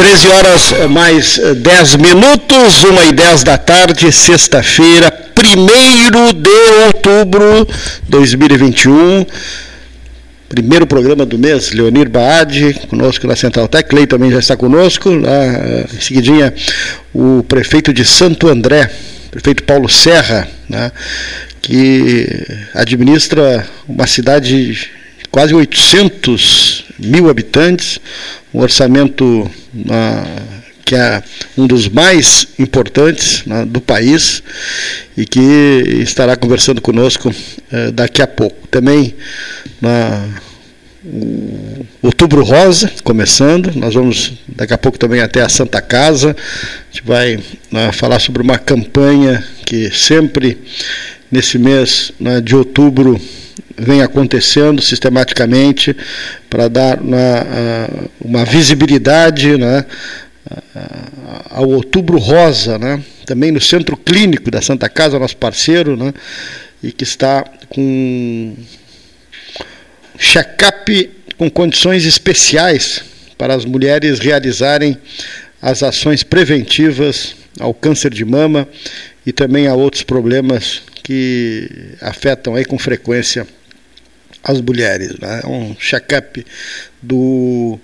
13 horas mais 10 minutos, 1 e 10 da tarde, sexta-feira, 1 de outubro de 2021. Primeiro programa do mês, Leonir Baade, conosco na Central Tech, Lei também já está conosco. Lá, em seguidinha, o prefeito de Santo André, prefeito Paulo Serra, né, que administra uma cidade de quase 800 mil habitantes, um orçamento que é um dos mais importantes né, do país e que estará conversando conosco eh, daqui a pouco. Também na Outubro Rosa, começando. Nós vamos daqui a pouco também até a Santa Casa. A gente vai né, falar sobre uma campanha que sempre nesse mês né, de outubro vem acontecendo sistematicamente para dar uma, uma visibilidade né, ao Outubro Rosa, né, também no Centro Clínico da Santa Casa, nosso parceiro, né, e que está com check-up com condições especiais para as mulheres realizarem as ações preventivas ao câncer de mama e também a outros problemas que afetam aí com frequência as mulheres. Né? Um check-up do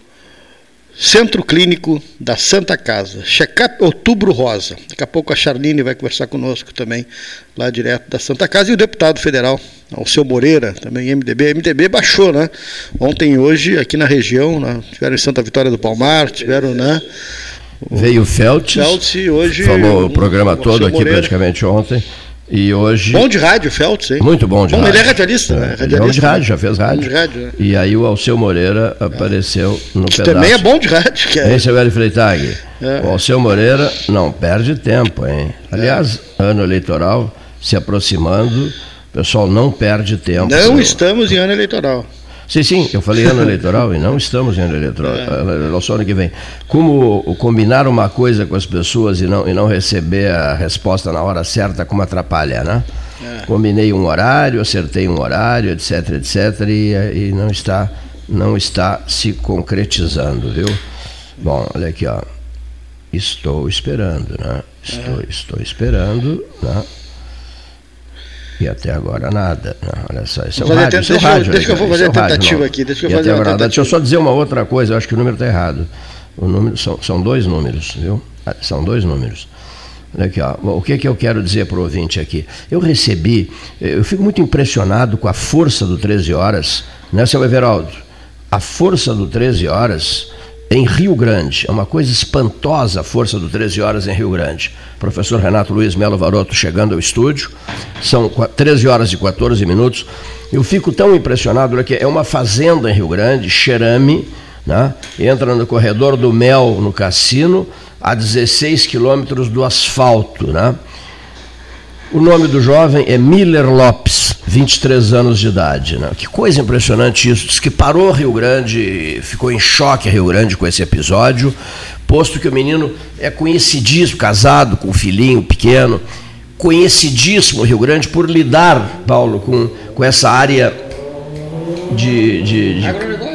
Centro Clínico da Santa Casa. Check-up Outubro Rosa. Daqui a pouco a Charline vai conversar conosco também, lá direto da Santa Casa. E o deputado federal, Alceu Moreira, também MDB. MDB baixou, né? Ontem e hoje, aqui na região, né? tiveram em Santa Vitória do Palmar, tiveram, né? Veio o Feltz, Feltz hoje, falou o programa todo aqui Moreira. praticamente ontem. E hoje. Bom de rádio, Feltz, hein? Muito bom de bom, rádio. Ele é radialista, é, né? Radialista, bom de rádio, já fez rádio. Bom de rádio né? E aí o Alceu Moreira apareceu no que pedaço. Também é bom de rádio, que é. Hein, seu Hélio Freitag? É. O Alceu Moreira não perde tempo, hein? Aliás, é. ano eleitoral se aproximando, o pessoal não perde tempo. Não estamos em ano eleitoral. Sim, sim, eu falei ano eleitoral e não estamos em ano eleitoral, é. só ano que vem. Como combinar uma coisa com as pessoas e não, e não receber a resposta na hora certa, como atrapalha, né? É. Combinei um horário, acertei um horário, etc, etc, e, e não, está, não está se concretizando, viu? Bom, olha aqui, ó. Estou esperando, né? Estou, é. estou esperando, né? E até agora nada. Não, olha só, esse é o rádio. Deixa, rádio, deixa eu vou fazer a tentativa aqui. Deixa eu fazer agora, tentativa. Deixa eu só dizer uma outra coisa, eu acho que o número está errado. O número, são, são dois números, viu? Ah, são dois números. Olha aqui, ó. o que, que eu quero dizer para o ouvinte aqui? Eu recebi, eu fico muito impressionado com a força do 13 Horas, né, seu Everaldo? A força do 13 Horas em Rio Grande. É uma coisa espantosa a força do 13 horas em Rio Grande. Professor Renato Luiz Melo Varoto chegando ao estúdio. São 13 horas e 14 minutos. Eu fico tão impressionado, que é uma fazenda em Rio Grande, Xerame, né? entra no corredor do Mel, no cassino, a 16 quilômetros do asfalto. Né? O nome do jovem é Miller Lopes, 23 anos de idade. Né? Que coisa impressionante isso. Diz que parou Rio Grande, ficou em choque Rio Grande com esse episódio, posto que o menino é conhecidíssimo, casado com um filhinho pequeno, conhecidíssimo Rio Grande por lidar, Paulo, com, com essa área de. de, de,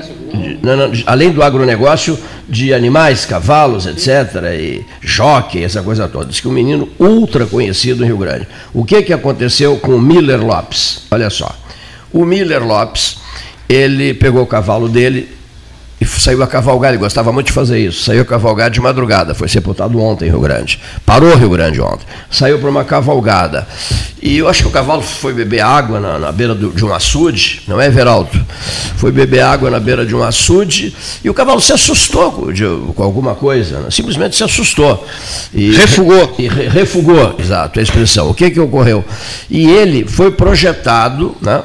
além do agronegócio, de animais, cavalos, etc., e jockey, essa coisa toda. Diz que um menino ultra conhecido em Rio Grande. O que, que aconteceu com o Miller Lopes? Olha só. O Miller Lopes, ele pegou o cavalo dele, e saiu a cavalgar, ele gostava muito de fazer isso. Saiu a cavalgar de madrugada, foi sepultado ontem em Rio Grande. Parou Rio Grande ontem. Saiu para uma cavalgada. E eu acho que o cavalo foi beber água na, na beira do, de um açude, não é, Veraldo? Foi beber água na beira de um açude e o cavalo se assustou com, de, com alguma coisa, né? simplesmente se assustou. E, refugou. E re, refugou, exato, a expressão. O que, que ocorreu? E ele foi projetado, né?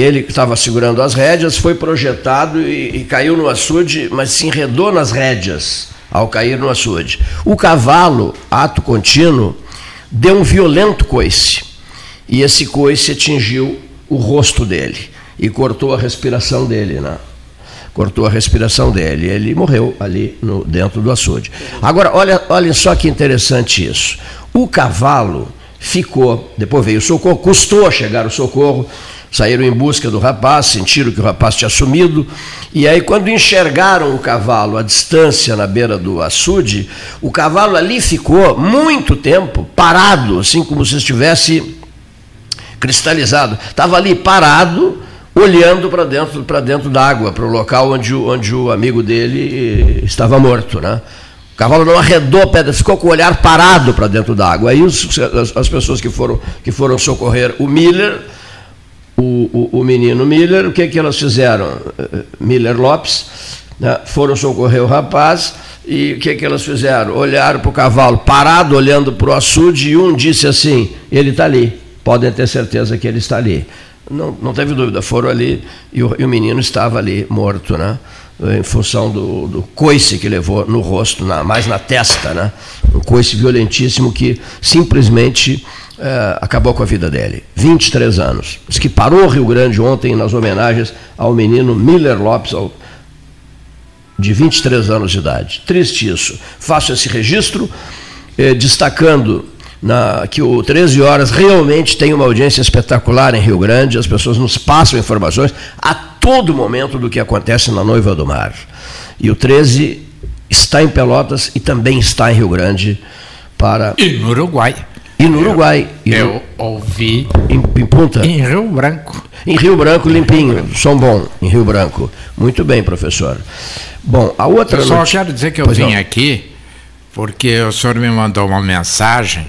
Ele que estava segurando as rédeas foi projetado e, e, caiu no açude, mas se enredou nas rédeas ao cair no açude. O cavalo, ato contínuo, deu um violento coice e esse coice atingiu o rosto dele e cortou a respiração dele, né? Cortou a respiração dele. Ele morreu ali no, dentro do açude. Agora, olha, olha só que interessante isso. O cavalo ficou, depois veio o socorro, custou chegar o socorro, saíram em busca do rapaz, sentiram que o rapaz tinha sumido, e aí quando enxergaram o cavalo à distância na beira do açude, o cavalo ali ficou muito tempo parado, assim como se estivesse cristalizado. Estava ali parado, olhando para dentro, para dentro d'água, para o local onde, onde o amigo dele eh, estava morto, né? O cavalo não arredou a pedra, ficou com o olhar parado para dentro d'água. Aí os, as, as, pessoas que foram, que foram socorrer o Miller, o, o, o menino Miller, o que, que elas fizeram? Eh, Miller Lopes, né? foram socorrer o rapaz e o que, que elas fizeram? Olharam para o cavalo parado, olhando para o açude, e um disse assim: ele está ali, podem ter certeza que ele está ali. Não, não teve dúvida, foram ali e o, e o menino estava ali morto, né? em função do, do coice que levou no rosto, na, mais na testa, né? um coice violentíssimo que simplesmente é, acabou com a vida dele. 23 anos. Diz que parou o Rio Grande ontem nas homenagens ao menino Miller Lopes, ao, de 23 anos de idade. Triste isso. Faço esse registro, eh, destacando na, que o 13 Horas realmente tem uma audiência espetacular em Rio Grande, as pessoas nos passam informações a todo momento do que acontece na Noiva do Mar. E o 13 está em Pelotas e também está em Rio Grande para. E no Uruguai. E no Uruguai. E eu no... ouvi. Em, em Punta? Em Rio Branco. Em Rio Branco, limpinho. Som bom, em Rio Branco. Muito bem, professor. Bom, a outra. Eu só quero dizer que eu pois vim não. aqui porque o senhor me mandou uma mensagem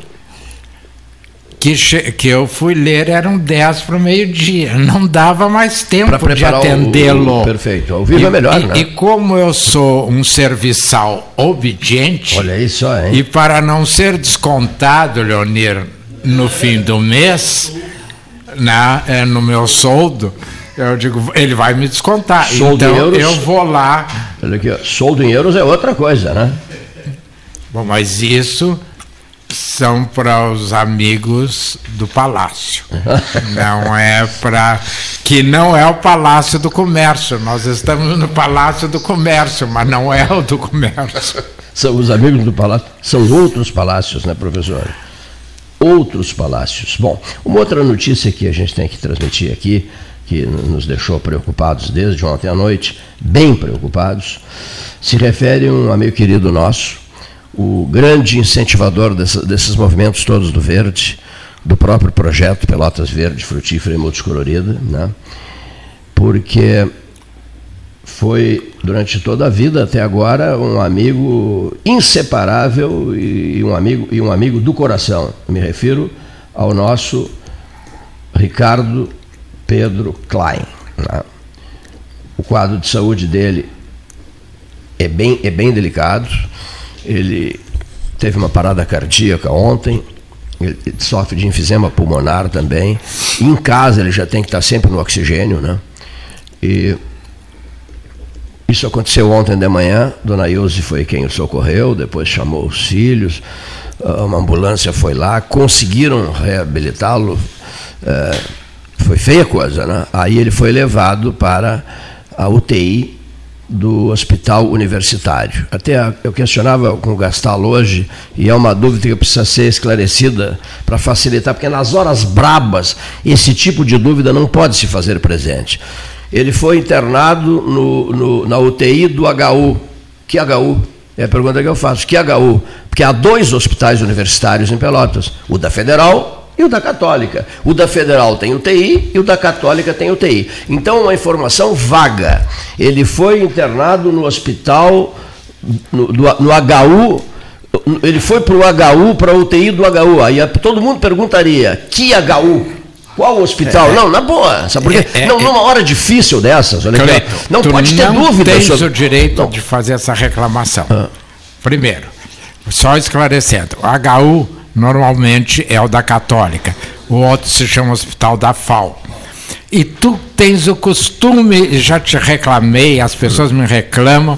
que, que eu fui ler eram 10 para o meio-dia. Não dava mais tempo de atendê-lo. Perfeito. Ao vivo e, é melhor, e, né? E como eu sou um serviçal obediente. Olha isso, hein? E para não ser descontado, Leonir, no fim do mês, né, é, no meu soldo. Eu digo, ele vai me descontar. Soldo então euros, eu vou lá. Olha aqui, soldo em euros é outra coisa, né? Bom, mas isso são para os amigos do palácio. não é para que não é o palácio do comércio. Nós estamos no palácio do comércio, mas não é o do comércio. São os amigos do palácio, são outros palácios, né, professor? Outros palácios. Bom, uma outra notícia que a gente tem que transmitir aqui, que nos deixou preocupados desde ontem à noite, bem preocupados, se refere a um amigo querido nosso, o grande incentivador dessa, desses movimentos todos do verde, do próprio projeto Pelotas Verde, Frutífera e Multicolorida, né? porque foi, durante toda a vida até agora, um amigo inseparável e um amigo, e um amigo do coração. me refiro ao nosso Ricardo Pedro Klein. Né? O quadro de saúde dele é bem, é bem delicado ele teve uma parada cardíaca ontem, ele sofre de enfisema pulmonar também. Em casa ele já tem que estar sempre no oxigênio, né? E isso aconteceu ontem de manhã. Dona Ilse foi quem o socorreu, depois chamou os filhos, ah, uma ambulância foi lá, conseguiram reabilitá-lo. É, foi feia coisa, né? Aí ele foi levado para a UTI do hospital universitário. Até eu questionava com o Gastal hoje, e é uma dúvida que precisa ser esclarecida para facilitar, porque nas horas brabas esse tipo de dúvida não pode se fazer presente. Ele foi internado no, no, na UTI do HU. Que HU? É a pergunta que eu faço. Que HU? Porque há dois hospitais universitários em Pelotas: o da Federal e o da Católica. O da Federal tem UTI e o da Católica tem UTI. Então, uma informação vaga. Ele foi internado no hospital, no, no, HU, ele foi para o HU, para a UTI do HU. Aí todo mundo perguntaria: que HU? Qual hospital? É, não, na boa. Sabe por quê? É, é, não, numa hora difícil dessas, olha Cleito, não pode ter não dúvida. Tens sobre... o direito não. de fazer essa reclamação. Ah. Primeiro, só esclarecendo, o HU normalmente é o da Católica, o outro se chama Hospital da FAO. E tu tens o costume, já te reclamei, as pessoas me reclamam,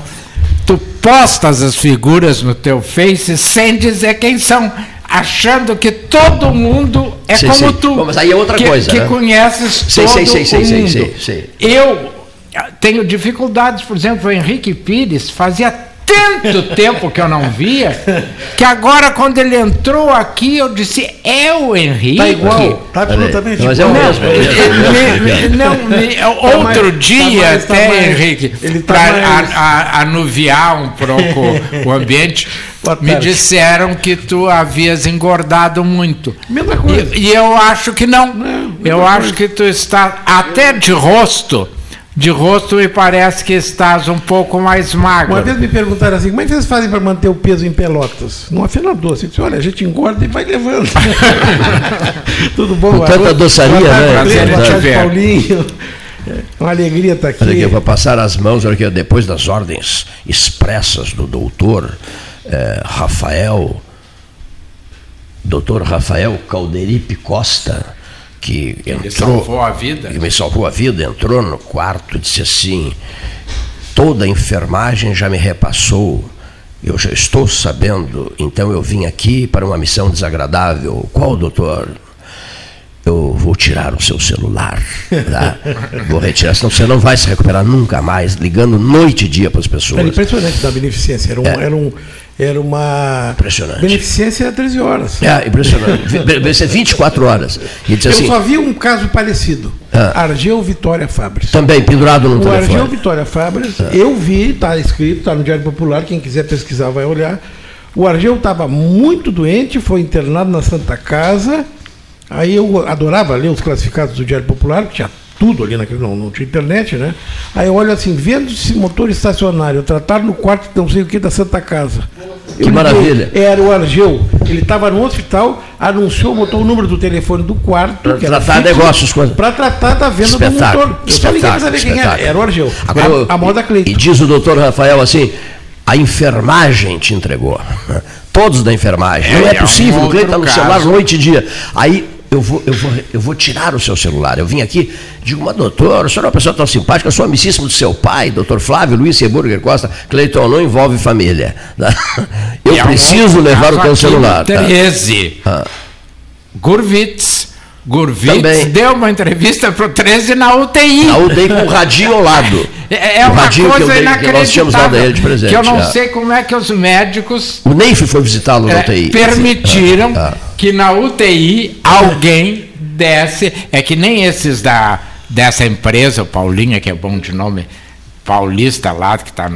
tu postas as figuras no teu Face sem dizer quem são, achando que todo mundo é sim, como sim. tu. Bom, mas aí é outra que, coisa. Que né? conheces sim, todo mundo. Sim, sim, sim. Eu tenho dificuldades, por exemplo, o Henrique Pires fazia tanto tempo que eu não via, que agora quando ele entrou aqui, eu disse, é o Henrique. Tá igual, tá absolutamente Mas é igual. mesmo. é o mesmo. Me- me- não, me- outro tá dia mais- tá até, mais- Henrique, tá para anuviar um pouco o ambiente, me disseram que tu havias engordado muito. Mesma coisa. E, e eu acho que não. Não, eu acho que tu está até de rosto. De rosto me parece que estás um pouco mais magro. Uma vez me perguntaram assim, como é que vocês fazem para manter o peso em pelotas? Num afinador. Assim, disse, olha, a gente engorda e vai levando. Tudo bom? Com tanta doçaria, né? Paulinho. É Uma alegria estar aqui. Olha aqui, eu vou passar as mãos, olha aqui, depois das ordens expressas do doutor eh, Rafael, doutor Rafael Calderipe Costa, que Ele entrou, salvou a vida. que me salvou a vida, entrou no quarto e disse assim, toda a enfermagem já me repassou, eu já estou sabendo, então eu vim aqui para uma missão desagradável. Qual, doutor? eu vou tirar o seu celular, tá? vou retirar, senão você não vai se recuperar nunca mais, ligando noite e dia para as Era pessoas. impressionante da beneficência. Era, um, era, um, era uma. Impressionante. Beneficência a 13 horas. É, impressionante. Ser 24 horas. E disse Eu assim, só vi um caso parecido. Ah. Argel Vitória Fabres. também pendurado no O Argel telefone. Vitória Fabres, eu vi, está escrito, está no Diário Popular, quem quiser pesquisar vai olhar. O Argel estava muito doente, foi internado na Santa Casa. Aí eu adorava ler os classificados do Diário Popular, que tinha tudo ali naquele, não, não tinha internet, né? Aí eu olho assim, vendo esse motor estacionário, tratar no quarto não sei o que da Santa Casa. Que maravilha. Era o Argel. Ele estava no hospital, anunciou, botou o número do telefone do quarto. Era tratar fixo, negócios com- Para tratar da venda do Espetáculo. motor. Eu só liguei para saber quem era. Era o Argel. Agora, a, a moda Cleiton. E diz o doutor Rafael assim, a enfermagem te entregou. Todos da enfermagem. É, Não é é um possível, o Cleiton está no celular noite e dia. Aí eu vou, eu, vou, eu vou tirar o seu celular. Eu vim aqui, digo, mas doutor, o senhor é uma pessoa tão simpática, eu sou amicíssimo do seu pai, doutor Flávio Luiz Seburger Costa. Cleiton, não envolve família. Eu preciso levar o teu celular. no tá? 13. Ah. Gurvitz. Gurvitz Também. deu uma entrevista para o 13 na UTI. Na UDI com o radinho ao lado. É, é uma radinho que eu coisa dei- que nós tínhamos dado a ele de presente, Que eu não é. sei como é que os médicos O Neif foi visitá-lo na é, UTI. permitiram Ah, ah. que na UTI alguém desse. É que nem esses da, dessa empresa, o Paulinha, que é bom de nome, paulista lá, que está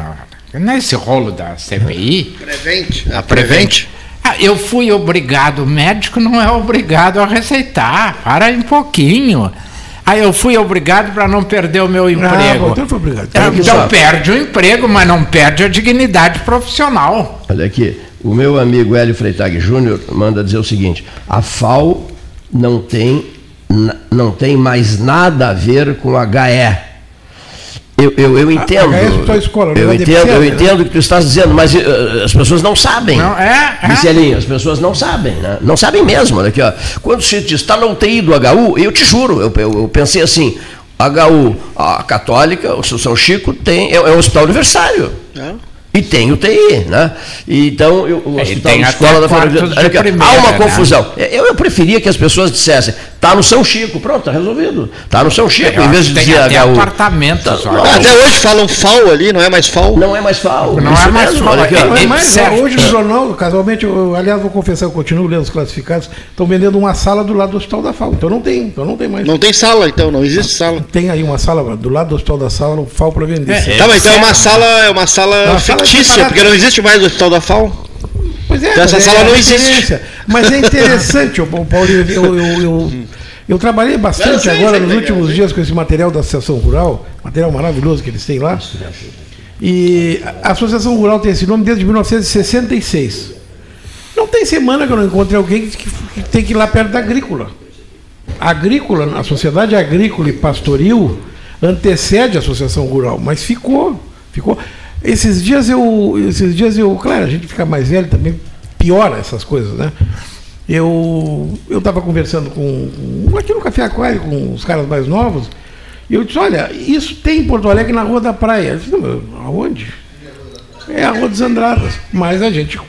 nesse rolo da CPI. Prevente. A Prevente? Ah, eu fui obrigado, o médico não é obrigado a receitar, para um pouquinho. Aí eu fui obrigado para não perder o meu Ah, emprego. bom, então foi obrigado. Que Então perde o emprego, mas não perde a dignidade profissional. Olha aqui, o meu amigo Hélio Freitag Júnior manda dizer o seguinte: a FAO não tem, não tem mais nada a ver com a HE. Eu, eu, eu entendo. HE é só escola, eu é entendo, eu entendo o que tu estás dizendo, mas eh, as pessoas não sabem. Não, é, é. Michelinho, as pessoas não sabem, né? Não sabem mesmo. Olha aqui, ó. Quando se diz está na UTI do HU, eu te juro, eu, eu- eu pensei assim, HU, a católica, o São Chico, tem, é, é um hospital universitário. E tem UTI, né? Então, eu, o É, hospital tem escola da família. Há uma né? confusão. Eu, eu preferia que as pessoas dissessem, está no São Chico, pronto, está resolvido. Está no São Chico, Eu em vez de dizer até HU. apartamentos, Tá, não, Até hoje falam FAO ali, não é mais FAO? Não é mais FAO. Não isso é mais FAO, ó. é- Não é mais, certo. hoje no jornal, casualmente, eu, aliás, vou confessar, eu continuo lendo os classificados, estão vendendo uma sala do lado do Hospital da FAO. Então não tem, então não tem mais. Não tem sala, então, não existe sala. Tem aí uma sala do lado do Hospital da Sala, o FAO para vender. É, Tá, mas então é uma sala, é uma sala fictícia, porque não existe mais o hospital da FAO. Pois é, Então essa sala é não existe. Mas é interessante, ô, Paulinho, eu, eu, eu, eu trabalhei bastante Eu agora nos últimos dias com esse material da Associação Rural, material maravilhoso que eles têm lá. E a Associação Rural tem esse nome desde 1966. Não tem semana que eu não encontre alguém que, que tem que ir lá perto da agrícola. A agrícola, a sociedade agrícola e pastoril antecede a associação rural, mas ficou, ficou. Esses dias eu, esses dias eu, claro, a gente fica mais velho também piora essas coisas, né? Eu eu estava conversando com com- aqui no Café Aquário com os caras mais novos e eu disse, olha, isso tem em Porto Alegre na Rua da Praia. Eu disse, "Não, mas aonde? É a Rua dos Andradas, mas a gente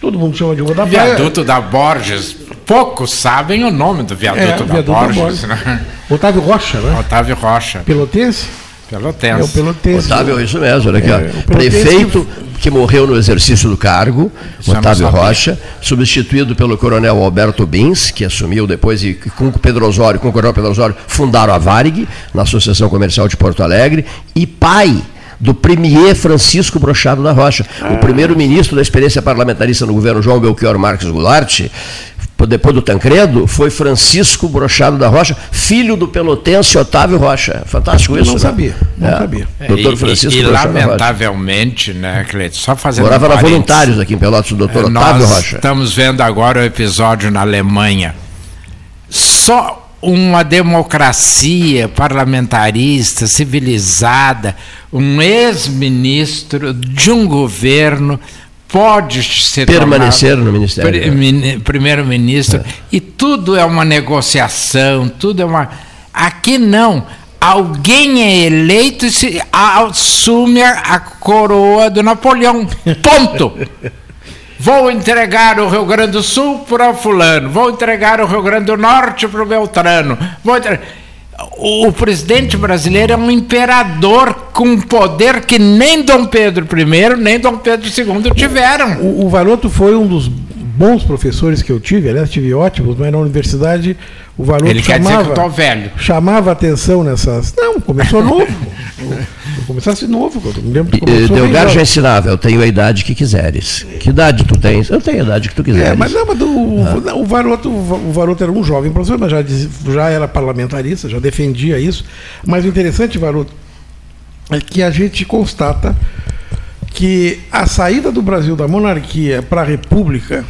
todo mundo chama de Rua da Praia. Viaduto da Borges. Poucos sabem o nome do viaduto, É, da, viaduto da Borges. Borges. Né? Otávio Rocha, né? Otávio Rocha. Pelotense. Pelotense. É o Pelotense. Otávio, isso mesmo, olha aqui, ó. É, o Pelotense- Prefeito que morreu no exercício do cargo, não Otávio. Rocha, substituído pelo coronel Alberto Bins, que assumiu depois e com o Pedro Osório, com o coronel Pedro Osório, fundaram a Varig, na Associação Comercial de Porto Alegre, e pai do premier Francisco Brochado da Rocha, o primeiro ministro da experiência parlamentarista no governo João Belchior Marques Goulart, depois do Tancredo, foi Francisco Brochado da Rocha, filho do pelotense Otávio Rocha. Fantástico Eu isso, não né? sabia, não É. sabia. Doutor e, Francisco e, e Brochado da Rocha. lamentavelmente, né, Cleiton, só fazendo Morava um na. Voluntários aqui em Pelotas, o doutor Otávio Nós Rocha. estamos vendo agora o episódio na Alemanha. Só uma democracia parlamentarista, civilizada, um ex-ministro de um governo pode se Permanecer no ministério. mini- primeiro-ministro e tudo é uma negociação, tudo é uma. Aqui não. Alguém é eleito e se assume a coroa do Napoleão. Ponto. Vou entregar o Rio Grande do Sul para fulano, vou entregar o Rio Grande do Norte para o Beltrano. Vou entre- o, presidente brasileiro é um imperador com poder que nem Dom Pedro I nem Dom Pedro II tiveram. O, o Varoto foi um dos bons professores que eu tive, aliás, tive ótimos, mas na universidade o Varoto Ele quer dizer que chamava, eu estou velho. chamava atenção nessas. Não, começou novo. Começasse novo, eu me lembro que começou ensinava, eu tenho a idade que quiseres. Que idade tu tens? Eu tenho a idade que tu quiseres. É, mas não, mas do- Ah. o, Varoto, o Varoto era um jovem professor, mas já, diz- já era parlamentarista, já defendia isso. Mas o interessante, Varoto, é que a gente constata que a saída do Brasil da monarquia para a república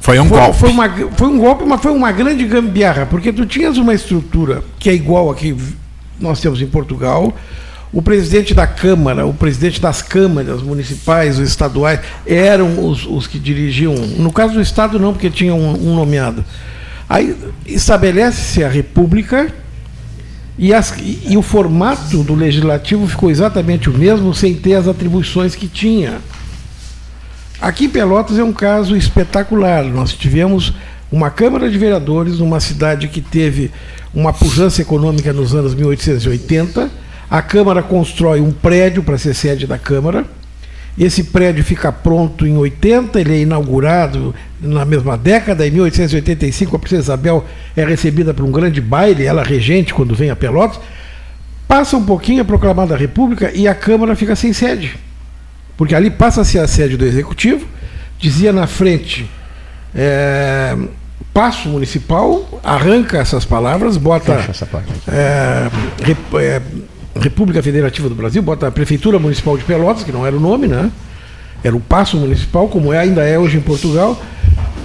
Foi um foi, golpe. foi uma, foi um golpe, mas foi uma grande gambiarra, porque tu tinhas uma estrutura que é igual a que nós temos em Portugal. O presidente da Câmara, o presidente das câmaras municipais, os estaduais, eram os, os que dirigiam. No caso do Estado, não, porque tinha um, um nomeado. Aí estabelece-se a República e, as- e- e o formato do legislativo ficou exatamente o mesmo, sem ter as atribuições que tinha. Aqui em Pelotas é um caso espetacular. Nós tivemos uma Câmara de Vereadores numa cidade que teve uma pujança econômica nos anos 1880. A Câmara constrói um prédio para ser sede da Câmara. Esse prédio fica pronto em 80, ele é inaugurado na mesma década. Em 1885, a Princesa Isabel é recebida por um grande baile, ela regente quando vem a Pelotas. Passa um pouquinho, é proclamada a República e a Câmara fica sem sede porque ali passa a ser a sede do Executivo, dizia na frente é, Passo Municipal, arranca essas palavras, bota essa parte. é, Rep- é, República Federativa do Brasil, bota a Prefeitura Municipal de Pelotas, que não era o nome, né? Era o Passo Municipal, como é, ainda é hoje em Portugal,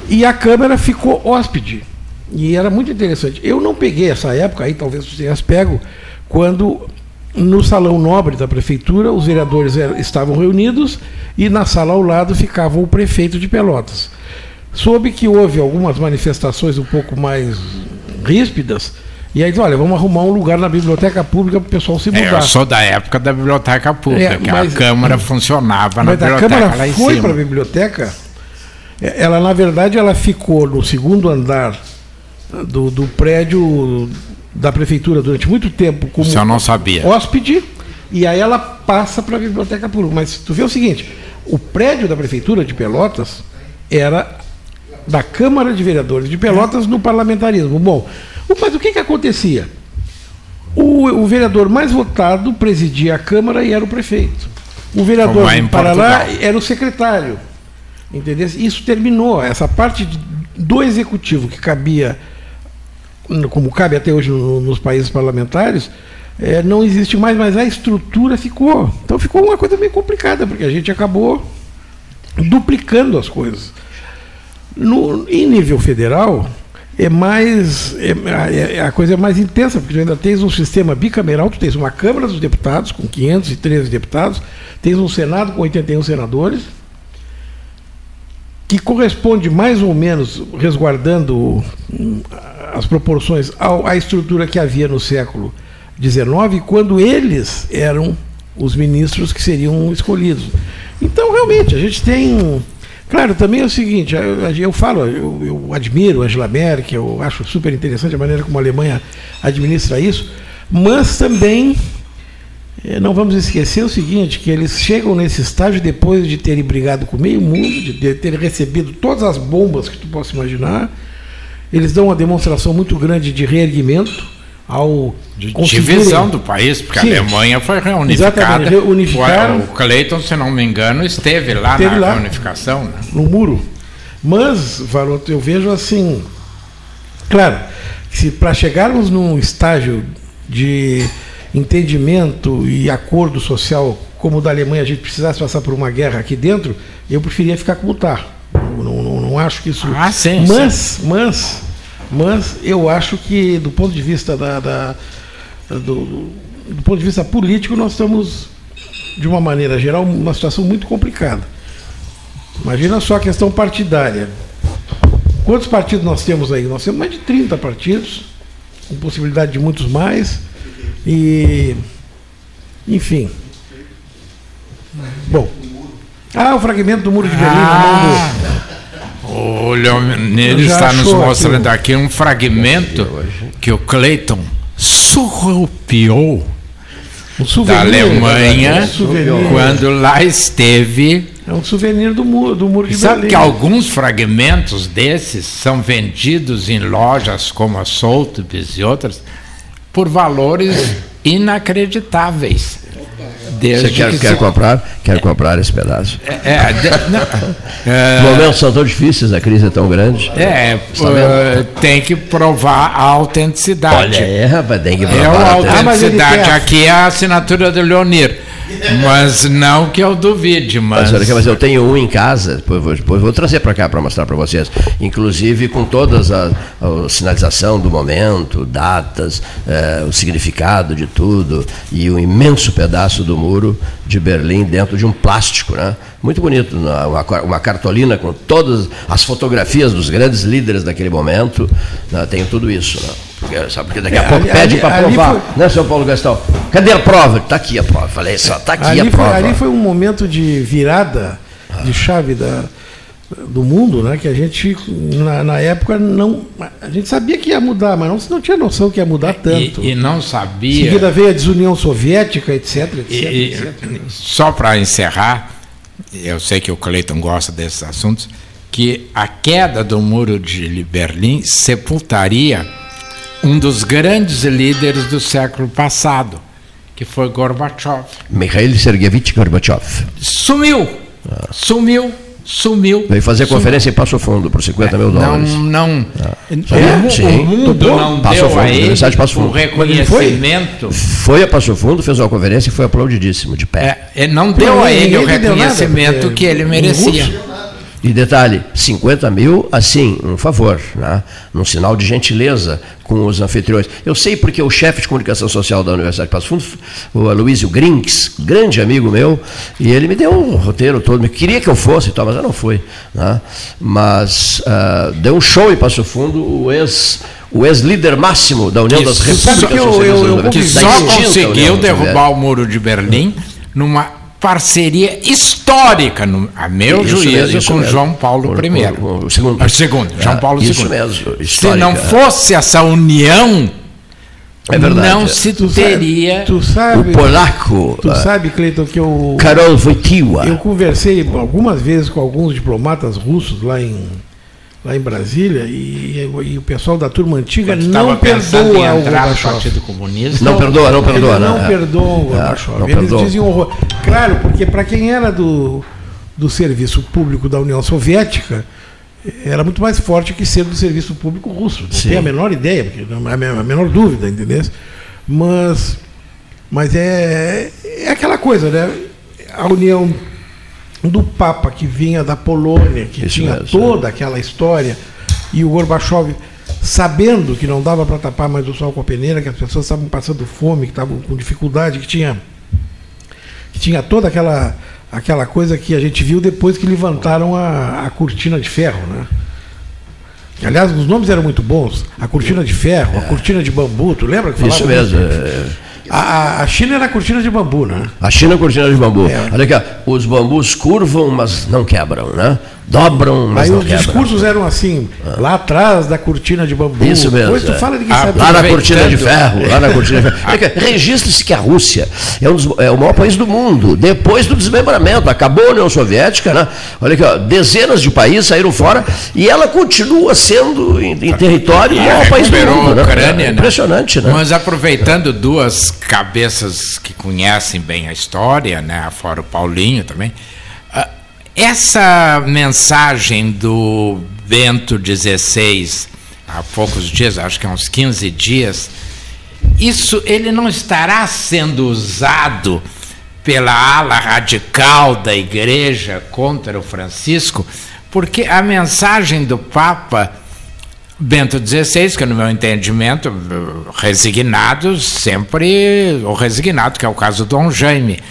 e a Câmara ficou hóspede. E era muito interessante. Eu não peguei essa época, aí talvez você tenha pego, quando no salão nobre da prefeitura os vereadores estavam reunidos e na sala ao lado ficava o prefeito de Pelotas. Soube que houve algumas manifestações um pouco mais ríspidas, e aí, olha, vamos arrumar um lugar na biblioteca pública para o pessoal se É, mudar. eu sou da época da biblioteca pública, É, que mas- a Câmara funcionava na Mas a biblioteca Câmara foi para a biblioteca, é, ela na verdade ela ficou no segundo andar do, do prédio da prefeitura durante muito tempo como Isso eu não sabia. hóspede e aí ela passa para a biblioteca pública. Mas tu vê o seguinte, o prédio da prefeitura de Pelotas era da Câmara de Vereadores de Pelotas no parlamentarismo. Bom, mas o que que acontecia? O, o vereador mais votado presidia a Câmara e era o prefeito. O vereador é do Paraná Portugal. era o secretário. Entendeu? Isso terminou. Essa parte do executivo que cabia, como cabe até hoje no- nos países parlamentares, eh, não existe mais, mas a estrutura ficou. Então ficou uma coisa meio complicada, porque a gente acabou duplicando as coisas. No, em nível federal, é mais. é- é- a coisa é mais intensa, porque tu ainda tens um sistema bicameral, tu tens uma Câmara dos Deputados com 513 deputados, tens um Senado com 81 senadores, que corresponde mais ou menos, resguardando hum, as proporções, à estrutura que havia no século XIX, quando eles eram os ministros que seriam escolhidos. Então, realmente, a gente tem. Claro, também é o seguinte, eu, eu falo, eu, eu admiro Angela Merkel, eu acho super interessante a maneira como a Alemanha administra isso, mas também eh, não vamos esquecer o seguinte, que eles chegam nesse estágio depois de terem brigado com meio mundo, de terem recebido todas as bombas que tu possa imaginar. Eles dão uma demonstração muito grande de reerguimento ao De conseguirem- divisão do país, porque Sim. a Alemanha foi reunificada. Exatamente, reunificaram. O, Clayton, se não me engano, esteve lá Esteve na lá. reunificação. Né? no muro. Mas, Varoto, eu vejo assim. Claro, se para chegarmos num estágio de entendimento e acordo social como o da Alemanha, a gente precisasse passar por uma guerra aqui dentro, eu preferia ficar como está. Não, não, não- acho que isso. Ah, sim, Mas, mas, mas eu acho que do ponto de vista da, da- do, do ponto de vista político, nós estamos, de uma maneira geral, numa situação muito complicada. Imagina só a questão partidária. Quantos partidos nós temos aí? Nós temos mais de 30 partidos, com possibilidade de muitos mais. E. Enfim. Bom. Ah, o fragmento do Muro de Berlim na mão do. O Leonir Já está nos mostrando aqui um fragmento que o Clayton surrupiou Um da souvenir, Alemanha um quando lá esteve. É um souvenir do muro, do muro de Sabe Berlim. que alguns fragmentos desses são vendidos em lojas como a Sotheby's e outras por valores inacreditáveis. Desde Você quer, que quer se- comprar? Quer comprar esse pedaço? É, de- não, Os é, momentos são tão difíceis, a crise é tão grande. é, eh, tem que provar a autenticidade. Olha aí, rapaz, tem que É provar. a mas ele autenticidade. Aqui é a assinatura do Leonir. Mas não que eu duvide, mas. Mas, mas eu tenho um em casa, depois vou, depois vou trazer para cá para mostrar para vocês. Inclusive com todas a, a sinalização do momento, datas, eh, o significado de tudo e um imenso pedaço do muro de Berlim dentro de um plástico, né? Muito bonito, né? uma, ca- uma cartolina com todas as fotografias dos grandes líderes daquele momento. Né? Tenho tudo isso, né? Porque, sabe, porque daqui a É, pouco ali- pede para provar, foi- né, seu Paulo Gastão? Cadê a prova? Está aqui a prova. Falei só, está aqui ali, a foi, prova. ali foi um momento de virada de chave da, do mundo, né? Que a gente, na, na época, não. A gente sabia que ia mudar, mas não, não tinha noção que ia mudar tanto. E, e não Em sabia. seguida veio a desunião soviética, etc, etc, E- etc. e- só para encerrar, eu sei que o Cleiton gosta desses assuntos, que a queda do muro de Berlim sepultaria um dos grandes líderes do século passado, que foi Gorbachev. Mikhail Sergeyevich Gorbachev. Sumiu! Sumiu, sumiu. Veio fazer conferência em Passo Fundo por 50 mil Não, dólares. não. É, o, mu- sim. o mundo Topou. não Passo deu Fundo, a ele de Passo o Fundo. reconhecimento. Foi a Passo Fundo, fez uma conferência e foi aplaudidíssimo, de pé. É, ele não deu a ele o entendeu nada, reconhecimento porque que ele merecia. E detalhe, 50 mil, assim, um favor, né? num sinal de gentileza com os anfitriões. Eu sei porque o chefe de comunicação social da Universidade de Passo Fundo, o Aloysio Grinks, grande amigo meu, e ele me deu um roteiro todo, me queria que eu fosse, e tal, mas eu não fui. Né? Mas ah, deu um show em Passo Fundo, o ex... O ex-líder máximo da União Que das Repúblicas eu- Socialistas eu- eu Soviéticas, que só conseguiu derrubar o muro de Berlim numa parceria histórica, no, a meu Isso juízo, mesmo, com mesmo. João Paulo Com- I. com o segundo. Ah, segundo, João Ah, Paulo II. isso mesmo, Se não fosse essa união, É verdade. não se Tu sabe- teria. Tu O sabe, polaco, tu sabe, Cleiton, que eu, Karol Wojtyła. eu conversei algumas vezes com alguns diplomatas russos lá em, lá em Brasília e, e o pessoal da turma antiga Quando não perdoa o Gorbachev. Partido Comunista. Não perdoa, não perdoa, Eles não né? perdoam o É, Gorbachev. não Eles perdoa. dizem horror. Claro, porque para quem era do, do serviço público da União Soviética, era muito mais forte que ser do serviço público russo. Não Sim. tem a menor ideia, porque não a menor dúvida, entendeu? Mas, mas é, é aquela coisa, né? A união do Papa que vinha da Polônia, que Isso tinha mesmo, toda aquela história, e o Gorbachev sabendo que não dava para tapar mais o sol com a peneira, que as pessoas estavam passando fome, que estavam com dificuldade, que tinha, que tinha toda aquela, aquela coisa que a gente viu depois que levantaram a, a cortina de ferro, né? Aliás, os nomes eram muito bons. A cortina de ferro, a cortina de bambu, tu lembra que falava? Isso mesmo. é. A, a- China era cortina de bambu, né? A China é cortina de bambu. É. Olha aqui, ó, os bambus curvam, mas não quebram, né? Dobram, mas Aí não os quebram. discursos eram assim, lá atrás da cortina de bambu. Isso mesmo, Hoje tu é. fala de quem Ah, sabe. Lá na cortina de ferro, lá na cortina de ferro. Aqui, Registre-se que a Rússia é, um dos- é o maior país do mundo, depois do desmembramento. Acabou a União Soviética, né? Olha aqui, ó, dezenas de países saíram fora e ela continua sendo, em, em território, o maior país do mundo. a né? Ucrânia, É? Impressionante, né? Mas aproveitando duas cabeças que conhecem bem a história, né, fora o Paulinho também, ah, essa mensagem do Bento XVI, há poucos dias, acho que há uns 15 dias, isso ele não estará sendo usado pela ala radical da igreja contra o Francisco, porque a mensagem do Papa Bento XVI, que no meu entendimento, resignado, sempre o resignado, que é o caso do Dom Jaime,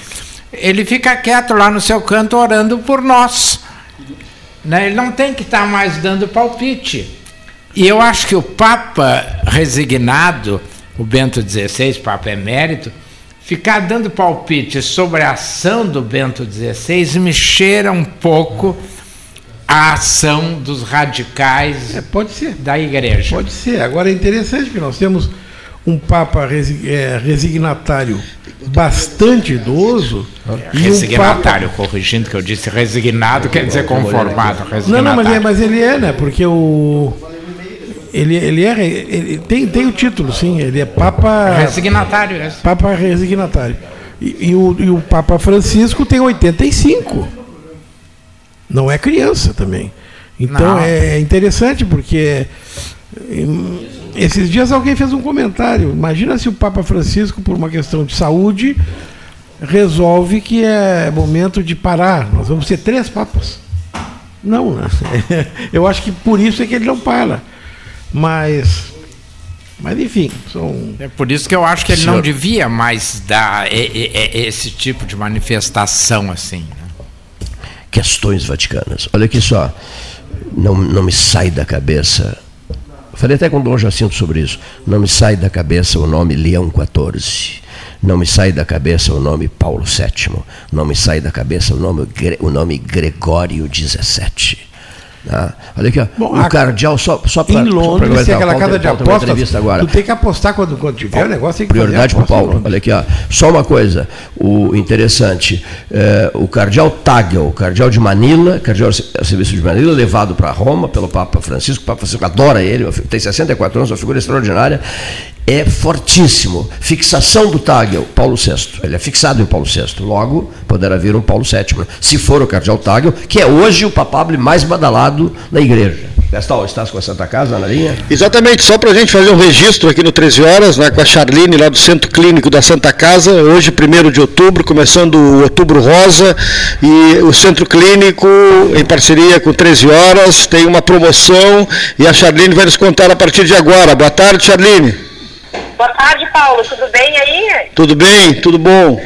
ele fica quieto lá no seu canto orando por nós. Né? Ele não tem que estar mais dando palpite. E eu acho que o Papa resignado, o Bento XVI, Papa emérito, ficar dando palpite sobre a ação do Bento XVI me cheira um pouco a ação dos radicais É, pode ser. da igreja. Pode ser. Agora é interessante que nós temos um Papa resi- é, resignatário bastante idoso. e um Resignatário, corrigindo que eu disse resignado, quer dizer conformado. Papa... Não, não, mas, é, Resignatário. mas ele é, né? Porque o. Ele, ele é. Ele tem, tem o título, sim. Ele é Papa. Resignatário, esse. Papa resignatário. E, e o, e o Papa Francisco tem 85. Não é criança também. Então Não. é interessante porque esses dias alguém fez um comentário. Imagina se o Papa Francisco, por uma questão de saúde, resolve que é momento de parar. Nós vamos ter três papas. Não, né? eu acho que por isso é que ele não para. Mas, mas enfim, são É por isso que eu acho que ele não devia mais dar esse tipo de manifestação assim. né? questões vaticanas. Olha aqui só, não, não me sai da cabeça. Falei até com o Dom Jacinto sobre isso. Não me sai da cabeça o nome Leão XIV. Não me sai da cabeça o nome Paulo VII. Não me sai da cabeça o nome, o nome Gregório XVII. Tá? Olha aqui, ó, Bom, o a- cardeal, só, só para em Londres tem aquela casa de apostas. Tu tem que apostar quando, quando tiver o negócio. Tem que Prioridade para o Paulo. Olha aqui, ó. só uma coisa, o interessante, é, o cardeal Tagel, o cardeal de Manila, cardeal a serviço de Manila, levado para Roma pelo Papa Francisco, o Papa Francisco adora ele, tem 64 anos, uma figura extraordinária, é fortíssimo. Fixação do Tagel, Paulo VI, ele é fixado em Paulo VI, logo poderá vir um Paulo VII, se for o cardeal Tagel, que é hoje o papable mais badalado na igreja. Gastal, estás com a Santa Casa na linha? Exatamente, só para a gente fazer um registro aqui no 13 Horas, né, com a Charline, lá do Centro Clínico da Santa Casa, hoje, 1 de outubro, começando o Outubro Rosa, e o Centro Clínico, em parceria com 13 Horas, tem uma promoção, e a Charline vai nos contar a partir de agora. Boa tarde, Charline. Boa tarde, Paulo. Tudo bem aí? Tudo bem? Tudo bom?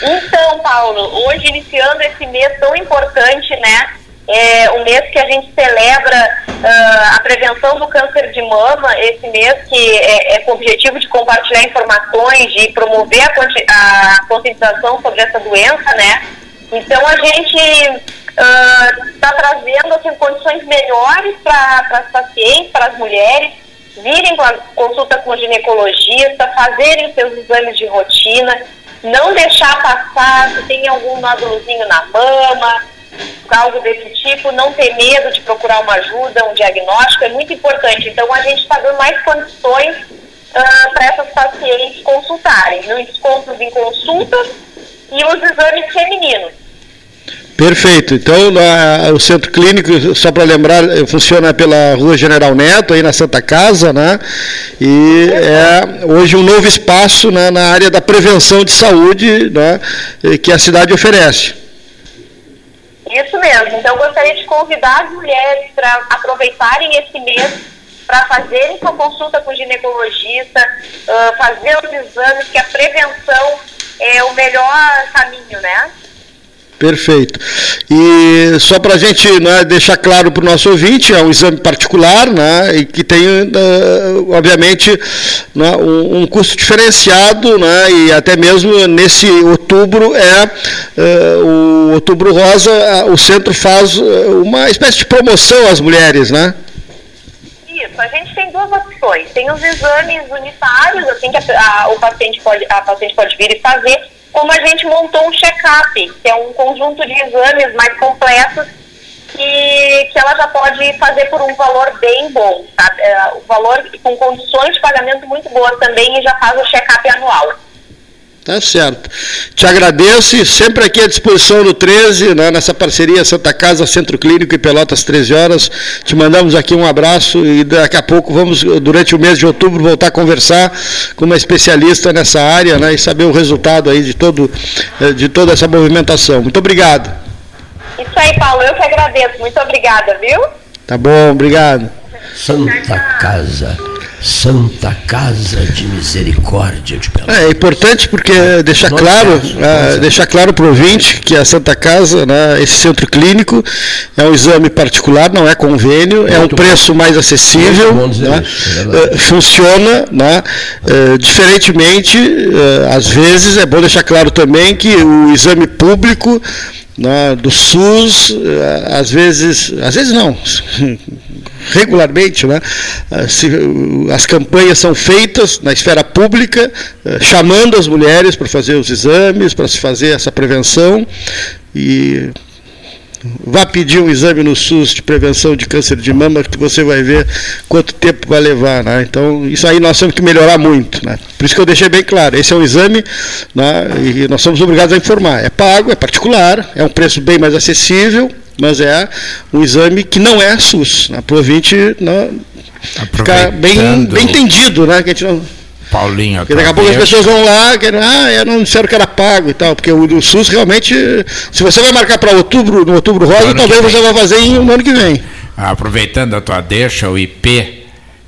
Então, Paulo, hoje iniciando esse mês tão importante, né? É um mês que a gente celebra ah, a prevenção do câncer de mama, esse mês que é, é com o objetivo de compartilhar informações, de promover a, a conscientização sobre essa doença, né? Então a gente está trazendo assim, condições melhores para as pacientes, para as mulheres, virem com a consulta com o ginecologista, fazerem seus exames de rotina, não deixar passar se tem algum nódulozinho na mama, algo desse tipo, não ter medo de procurar uma ajuda, um diagnóstico, é muito importante. Então a gente está dando mais condições para essas pacientes consultarem, nos descontos em consultas e os exames femininos. Perfeito. Então, o Centro Clínico, só para lembrar, funciona pela Rua General Neto, aí na Santa Casa, né? E é hoje um novo espaço né, na área da prevenção de saúde né, eh, que a cidade oferece. Isso mesmo. Então, gostaria de convidar as mulheres para aproveitarem esse mês para fazerem sua consulta com o ginecologista, ah, fazer os exames, que a prevenção é o melhor caminho, né? Perfeito. E só para a gente né, deixar claro para o nosso ouvinte, é um exame particular, né, e que tem, uh, obviamente, né, um, custo diferenciado, né, e até mesmo nesse outubro é uh, o Outubro Rosa, o centro faz uma espécie de promoção às mulheres, né? Isso, a gente tem duas opções. Tem os exames unitários, assim, que a, a, o paciente pode, a paciente pode vir e fazer, como a gente montou um check-up, que é um conjunto de exames mais completos que, que ela já pode fazer por um valor bem bom, sabe? É, o valor com condições de pagamento muito boas também e já faz o check-up anual. Tá certo. Te agradeço e sempre aqui à disposição no 13, né, nessa parceria Santa Casa, Centro Clínico e Pelotas 13 horas. Te mandamos aqui um abraço e daqui a pouco vamos, durante o mês de outubro, voltar a conversar com uma especialista nessa área né, e saber o resultado aí de, todo, eh, de toda essa movimentação. Muito obrigado. Isso aí, Paulo, eu que agradeço. Muito obrigada, viu? Tá bom, obrigado. Santa Casa. Santa Casa de Misericórdia de Pelotas. É, é importante porque deixar claro, é, deixar claro para o ouvinte que a Santa Casa, né, esse centro clínico, é um exame particular, não é convênio, é um preço mais acessível, né, é, funciona, né, diferentemente, às vezes é bom deixar claro também que o exame público né, do SUS, às vezes, às vezes não, regularmente, né? Ah, as campanhas são feitas na esfera pública, eh, chamando as mulheres para fazer os exames, para se fazer essa prevenção e vá pedir um exame no SUS de prevenção de câncer de mama que você vai ver quanto tempo vai levar, né? Então isso aí nós temos que melhorar muito, né? Por isso que eu deixei bem claro, esse é um exame, né? E nós somos obrigados a informar. É pago, é particular, é um preço bem mais acessível, mas é um exame que não é SUS, né, para o ouvinte né, ficar bem, bem entendido, né? Que a gente não, Paulinho, Porque daqui a pouco as pessoas vão lá, querem, ah, eu não disseram que era pago e tal, porque o do SUS realmente, se você vai marcar para outubro, no outubro rosa, talvez você vá fazer em, no ano que vem. Aproveitando a tua deixa, o IP,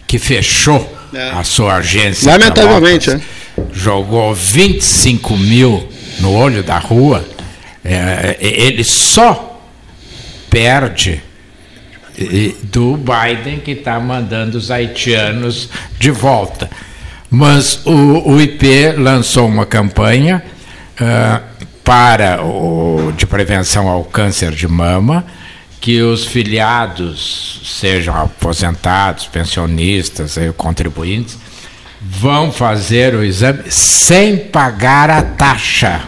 que fechou é. a sua agência. Lamentavelmente, Pelotas, é. Jogou 25 mil no olho da rua. É, ele só perde do Biden que está mandando os haitianos de volta. Mas o, o IP lançou uma campanha uh, para o, de prevenção ao câncer de mama, que os filiados, sejam aposentados, pensionistas, contribuintes, vão fazer o exame sem pagar a taxa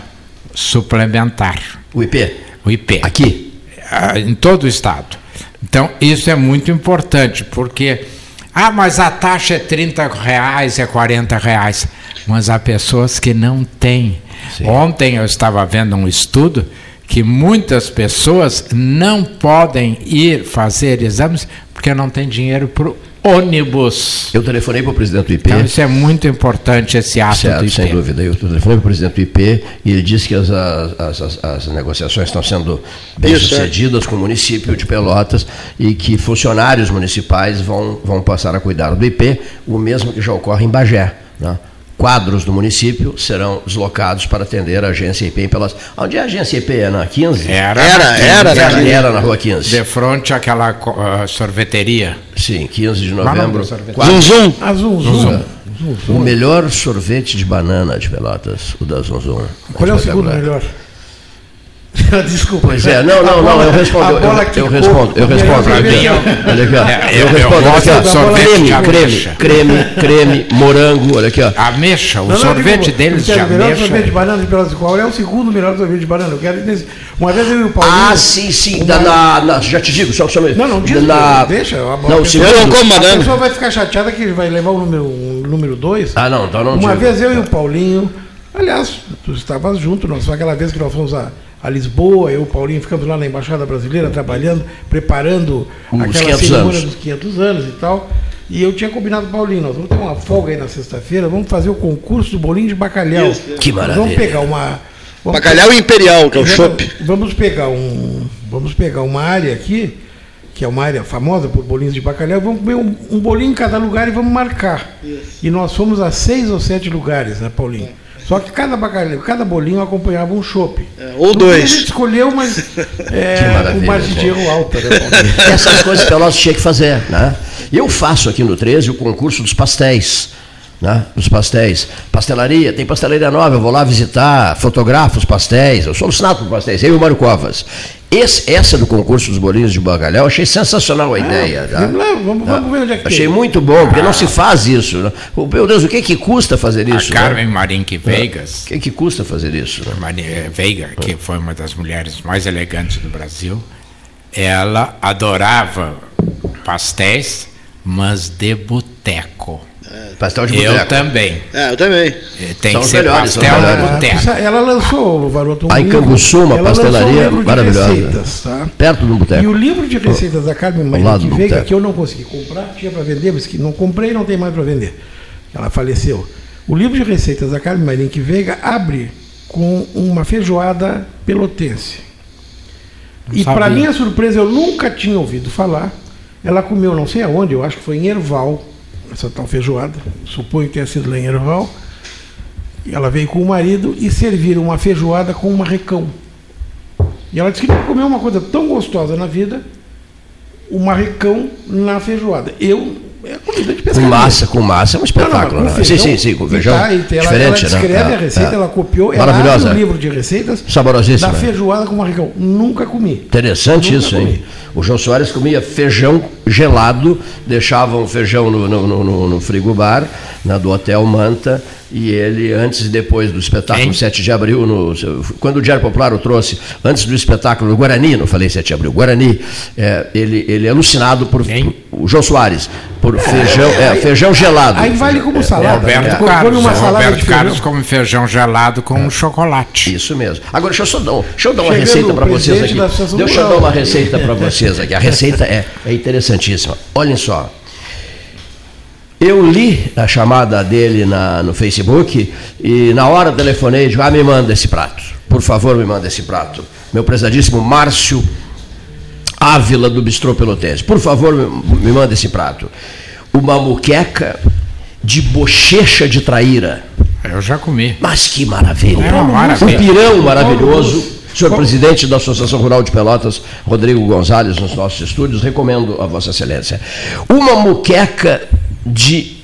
suplementar. O IP? O IP. Aqui? Em todo o estado. Então, isso é muito importante, porque, ah, mas a taxa é 30 reais, é 40 reais. Mas há pessoas que não têm. Sim. Ontem eu estava vendo um estudo que muitas pessoas não podem ir fazer exames porque não tem dinheiro para ônibus. Eu telefonei para o presidente do IP. Então, isso é muito importante, esse ato certo, do IP. Sem dúvida. Eu telefonei para o presidente do IP e ele disse que as, as, as, as negociações estão sendo bem-sucedidas com o município de Pelotas e que funcionários municipais vão, vão passar a cuidar do IP, o mesmo que já ocorre em Bagé. Né? Quadros do município serão deslocados para atender a agência IP em Pelotas. Onde é a agência IP? É na 15? Era, era, era, era, era, era na rua 15. De frente àquela uh, sorveteria. Sim, 15 de novembro. Zum Zum. Ah, Zum Zum. O melhor sorvete de banana de Pelotas, o da Zum Zum. Qual é o segundo melhor? Desculpa. Pois é, não, não, não, eu respondo. Eu, eu, respondo, eu respondo. Olha aqui, Eu respondo. Olha aqui, creme, creme, creme, morango, olha aqui, ó. Ameixa, o sorvete deles já ameixa. O melhor sorvete de banana de Pelotas, qual é o segundo melhor sorvete de banana? Eu quero uma vez eu e o Paulinho. Ah, sim, sim, na, na, já te digo, só, só Não, não, diz, na, deixa. Não, o segundo, eu não como banana. A pessoa vai ficar chateada que vai levar o número 2. número dois. ah, não, então não Uma vez eu e o Paulinho, aliás, tu estavas junto, nós, aquela vez que nós fomos a a Lisboa, eu e o Paulinho ficamos lá na Embaixada Brasileira trabalhando, preparando Os aquela cerimônia anos. dos 500 anos e tal. E eu tinha combinado com o Paulinho, nós vamos ter uma folga aí na sexta-feira, vamos fazer o concurso do bolinho de bacalhau. Isso, que maravilha. Vamos pegar uma. Vamos bacalhau pegar, imperial, que é o chopp. Vamos pegar um. Vamos pegar uma área aqui, que é uma área famosa por bolinhos de bacalhau, vamos comer um, um bolinho em cada lugar e vamos marcar. Isso. E nós fomos a seis ou sete lugares, né, Paulinho? Só que cada bacalhau, cada bolinho acompanhava um chopp. ou No fim, dois. A gente escolheu, mas é, com margem de bom. erro alta. Né? Essas coisas que Pelotas tinha que fazer. Né? Eu faço aqui no 13 o concurso dos pastéis. Né? Dos pastéis. Pastelaria, tem pastelaria nova, eu vou lá visitar, fotografo os pastéis, eu sou alucinado por pastéis, eu e o Mário Covas. Esse, essa do concurso dos bolinhos de bacalhau, achei sensacional a ideia. tá? vamos lá, vamos- vamos ver onde é que Achei tem. muito bom, porque não se faz isso. Né? Meu Deus, o que, que custa fazer A isso? né? Carmen Marinque Vegas, O que, que custa fazer isso? né? Eh, Veiga, que foi uma das mulheres mais elegantes do Brasil, ela adorava pastéis, mas de boteco. Pastel de Eu boteco. também. É, eu também. Eh, Tem São que ser melhores, pastel de boteco. Ela lançou, Varoto, um A livro- Icambuçu, uma pastelaria um de maravilhosa. receitas, tá? Perto do E boteco. o livro de receitas da Carmen Maria do Veiga, que eu não consegui comprar, tinha para vender, mas que não comprei e não tem mais para vender. Ela faleceu. O livro de receitas da Carmen Marinque Veiga abre com uma feijoada pelotense. Não e para minha surpresa, eu nunca tinha ouvido falar. Ela comeu não sei aonde, eu acho que foi em Erval, essa tal feijoada. Suponho que tenha sido lá em Erval. E ela veio com o marido e serviram uma feijoada com um marrecão. E ela disse que comeu uma coisa tão gostosa na vida, o marrecão na feijoada. Eu, é comida de Com pescador. massa, com massa é um espetáculo. Não, não, né? com sim, feijão. sim, sim, com feijão. tá, ela, ela diferente, descreve né? a receita, É, ela copiou, ela abre o livro de receitas Saborosíssima. da feijoada com marrecão. Nunca comi. Interessante Nunca isso, hein? comi. O João Soares comia feijão gelado, deixava o feijão no, no, no, no- no frigobar, na do Hotel Manta, e ele, antes e depois do espetáculo Quem? 7 de abril, no- quando o Diário Popular o trouxe, antes do espetáculo do Guarani, não falei 7 de abril, Guarani, é, ele, ele é alucinado por. Quem? O João Soares, por feijão, é, feijão gelado. Aí vale como salada. Roberto né? Come Carlos. uma salada Roberto de Carlos feijão. come feijão gelado com chocolate. Isso mesmo. Agora, deixa eu só dar, deixa eu dar uma Chegando receita para vocês aqui. Deixa eu dar uma receita para vocês aqui. A receita é, é interessantíssima. Olhem só. Eu li a chamada dele na, no Facebook e na hora telefonei e digo, ah, me manda esse prato. Por favor, me manda esse prato. Meu prezadíssimo Márcio Ávila do Bistrô Pelotense. Por favor, me, me manda esse prato. Uma muqueca de bochecha de traíra. Eu já comi. Mas que maravilha! É uma Um maravilha. pirão maravilhoso. Senhor presidente da Associação Rural de Pelotas, Rodrigo Gonzalez, nos nossos estúdios, recomendo a Vossa Excelência. Uma muqueca de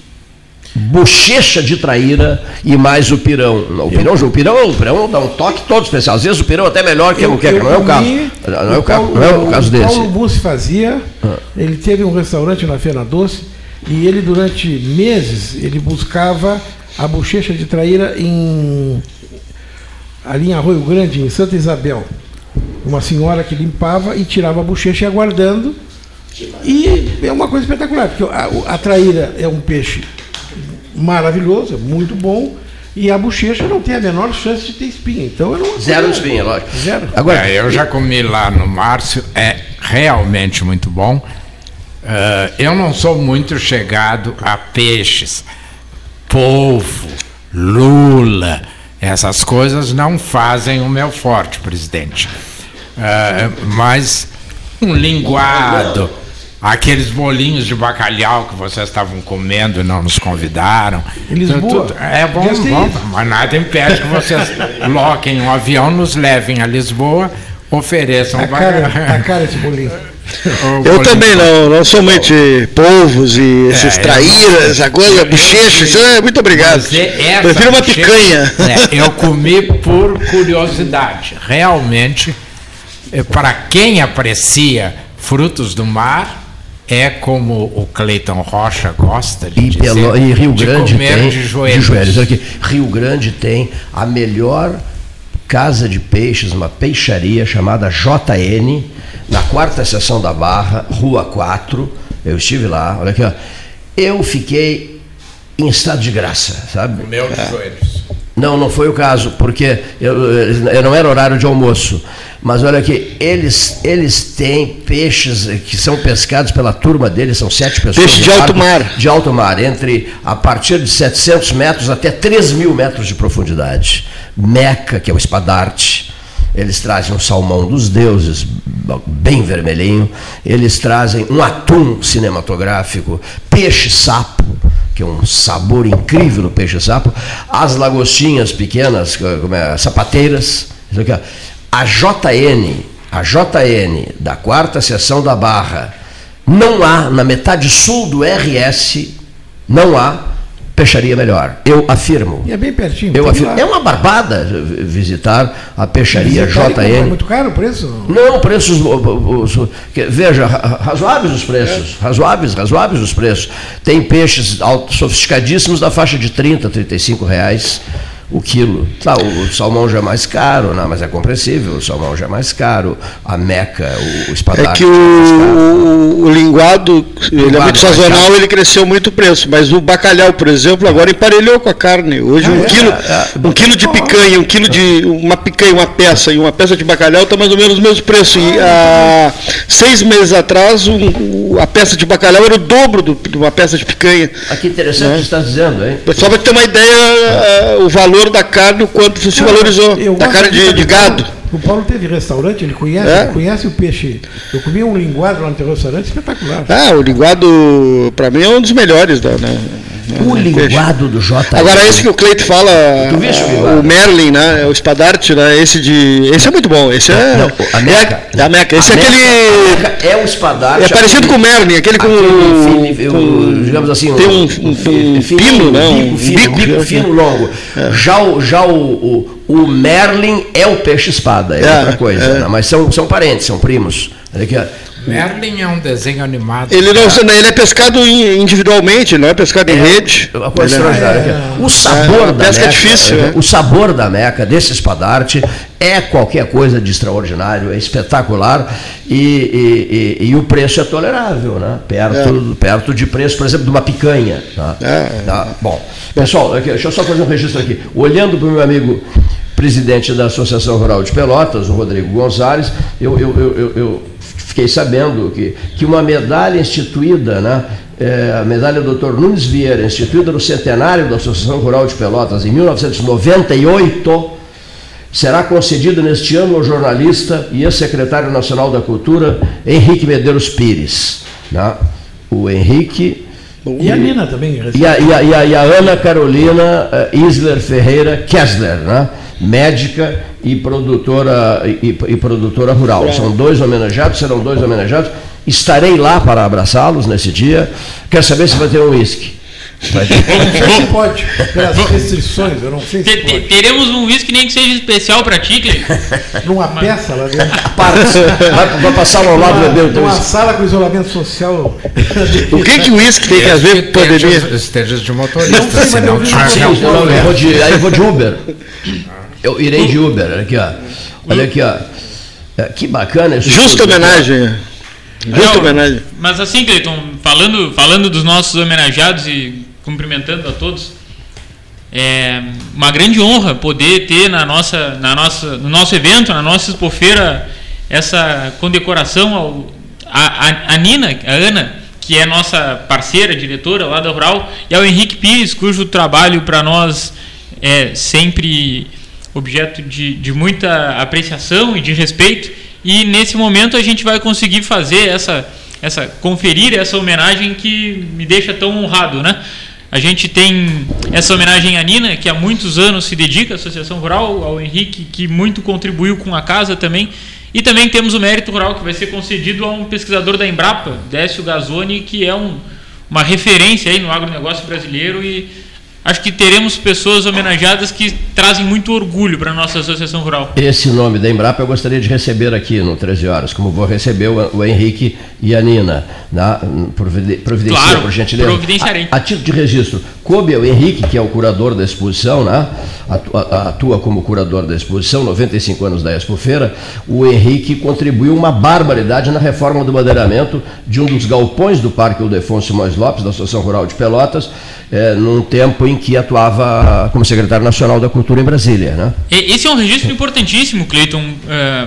bochecha de traíra e mais o pirão. O pirão, o pirão, o pirão dá um toque todo especial. Às vezes o pirão é até melhor que a Eu- muqueca, eu não é o caso. comi, Não é o, ca- Paulo- não é o caso desse. Paulo Bussi fazia, ele teve um restaurante na Feira Doce e ele durante meses ele buscava a bochecha de traíra em ali em Arroio Grande, em Santa Isabel. Uma senhora que limpava e tirava a bochecha e ia guardando. E é uma coisa espetacular, porque a, a traíra é um peixe maravilhoso, é muito bom, e a bochecha não tem a menor chance de ter espinha. Então era uma Zero espinha, lógico. Zero. Agora, É, eu já comi lá no Márcio, é realmente muito bom. Ah, eu não sou muito chegado a peixes, polvo, lula, essas coisas não fazem o meu forte, presidente. Ah, mas um linguado, aqueles bolinhos de bacalhau que vocês estavam comendo e não nos convidaram. Em Lisboa. Tudo- é bom, bom, mas nada impede que vocês loquem um avião, nos levem a Lisboa, ofereçam Tá cara, tá cara esse bolinho. Eu também não, não de polvos e esses É, eu traíras, coisa, bochecha, isso é muito obrigado. É- Prefiro uma picanha. É, eu comi por curiosidade. Realmente, é, para quem aprecia frutos do mar, é como o Cleiton Rocha gosta de E, dizer, Pelo- e Rio de Grande comer tem. de joelhos. Olha aqui, Rio Grande tem a melhor casa de peixes, uma peixaria chamada JN, na quarta seção da Barra, Rua 4. Eu estive lá, olha aqui, ó. Eu fiquei em estado de graça, sabe? Meu de joelhos. Não, não foi o caso, porque eu, eu não era horário de almoço. Mas olha aqui, eles, eles têm peixes que são pescados pela turma deles, são sete pessoas. Peixe no de alto barco mar. De alto mar, entre a partir de 700 metros até 3 mil metros de profundidade. Meca, que é o espadarte. Eles trazem um salmão dos deuses, bem vermelhinho. Eles trazem um atum cinematográfico, peixe-sapo, que é um sabor incrível no peixe-sapo, as lagostinhas pequenas, como é, sapateiras, a JN, a JN da quarta seção da Barra, não há, na metade sul do RS, não há peixaria melhor. Eu afirmo. E é bem pertinho. Eu afirmo. lá. É uma barbada visitar a peixaria Visitar comprar, É JN. muito caro o preço? Não, preços. Veja, ra- razoáveis os preços. Razoáveis, razoáveis os preços. Tem peixes alto- sofisticadíssimos da faixa de 30, 35 reais o quilo. Tá, o, o salmão já é mais caro, não, mas é compreensível, o salmão já é mais caro. A meca, o, o É que mais caro. o, o linguado, ele é muito é sazonal, ele cresceu muito o preço, mas o bacalhau, por exemplo, agora emparelhou com a carne. Hoje um, é? quilo, É, um quilo de picanha, um quilo de uma picanha, uma peça e uma peça de bacalhau está mais ou menos o mesmo preço. E há seis meses atrás um- o- a peça de bacalhau era o dobro do- de uma peça de picanha. Ah, que interessante o que você está dizendo, hein? Só para ter uma ideia, eh, o valor da carne, o quanto se valorizou, Eu da carne de, de gado. O Paulo teve restaurante, ele conhece, É? ele conhece o peixe. Eu comi um linguado lá no teu restaurante espetacular. Ah, o linguado, para mim, é um dos melhores. Da, né, O né, peixe. linguado do JN. Agora esse que o Cleito fala, Tu viste o o Merlin, né? O espadarte, né? Esse de. Esse é muito bom. Esse é. Não, a Meca. É, a Meca. Esse A é Meca- aquele. É o espadarte. É parecido com o Merlin, aquele com. Aquele fino, com- digamos assim, tem um- um, um- fi- um pino, né? Um bico fino, bico, bico né? fino longo. Já, o, já o, o, o Merlin é o peixe-espada, é, É, outra coisa. é. né? Mas são, são parentes, são primos. Olha aqui, ó. Merlin é um desenho animado. Ele, não, ele é pescado in- individualmente, não é pescado em rede. É Ele é- ó. O sabor É, da pesca é meca, difícil, é, né? o sabor da meca, desse espadarte, é qualquer coisa de extraordinário, é espetacular e, e- e- e o preço é tolerável, né? Perto, perto de preço, por exemplo, de uma picanha. tá? É. Tá? Bom, pessoal, aqui, deixa eu só fazer um registro aqui. Olhando para o meu amigo presidente da Associação Rural de Pelotas, o Rodrigo Gonzalez, eu, eu, eu- eu fiquei sabendo que, que uma medalha instituída, né? é, a medalha Dr. Nunes Vieira, instituída no centenário da Associação Rural de Pelotas em 1998, será concedida neste ano ao jornalista e ex-secretário nacional da Cultura, Henrique Medeiros Pires. né? O Henrique E a Nina também. e a, e a- e a- e a Ana Carolina eh, Isler Ferreira Kessler, né? Médica e produtora, e, e produtora rural. São dois homenageados, serão dois homenageados. Estarei lá para abraçá-los nesse dia. Quero saber se vai ter um uísque. Vai ter. Eu não sei se pode, pelas restrições, eu não sei se pode. teremos um whisky nem que seja especial pra ti, Cleiton. Numa peça lá dentro. Vai, vai passar ao lado do meu Numa Deus. sala com isolamento social. O que, que o uísque tem a ver com pandemia? Estejas de motorista, Não sei, mas senão Sim, Não, não, não, eu vou de, aí eu vou de Uber. Eu irei de Uber. Olha aqui, ó. Olha aqui, ó. É, Que bacana isso. Justa homenagem. Justa homenagem. Mas assim, Cleiton, falando, falando dos nossos homenageados e cumprimentando a todos, é uma grande honra poder ter na nossa, na nossa, no nosso evento, na nossa expofeira, essa condecoração ao, a, a, a Nina, a Ana, que é nossa parceira, diretora lá da Rural, e ao Henrique Pires, cujo trabalho para nós é sempre objeto de, de muita apreciação e de respeito. E nesse momento a gente vai conseguir fazer essa, essa conferir essa homenagem que me deixa tão honrado, né? A gente tem essa homenagem à Nina, que há muitos anos se dedica à Associação Rural, ao Henrique, que muito contribuiu com a casa também. E também temos o mérito rural, que vai ser concedido a um pesquisador da Embrapa, Décio Gazzoni, que é um, uma referência aí no agronegócio brasileiro e acho que teremos pessoas homenageadas que trazem muito orgulho para a nossa Associação Rural. Esse nome da Embrapa eu gostaria de receber aqui no 13 Horas, como vou receber o, o Henrique e a Nina. Na, provide- providencia, Claro, por gentileza. providenciarei. A, a título de registro, coube ao Henrique, que é o curador da exposição, né? atua, atua como curador da exposição, 95 anos da Expofeira, o Henrique contribuiu uma barbaridade na reforma do madeiramento de um dos galpões do Parque Ildefonso Simões Lopes, da Associação Rural de Pelotas, eh, num tempo em que atuava como secretário nacional da Cultura em Brasília. Né? Esse é um registro importantíssimo, Cleiton. é,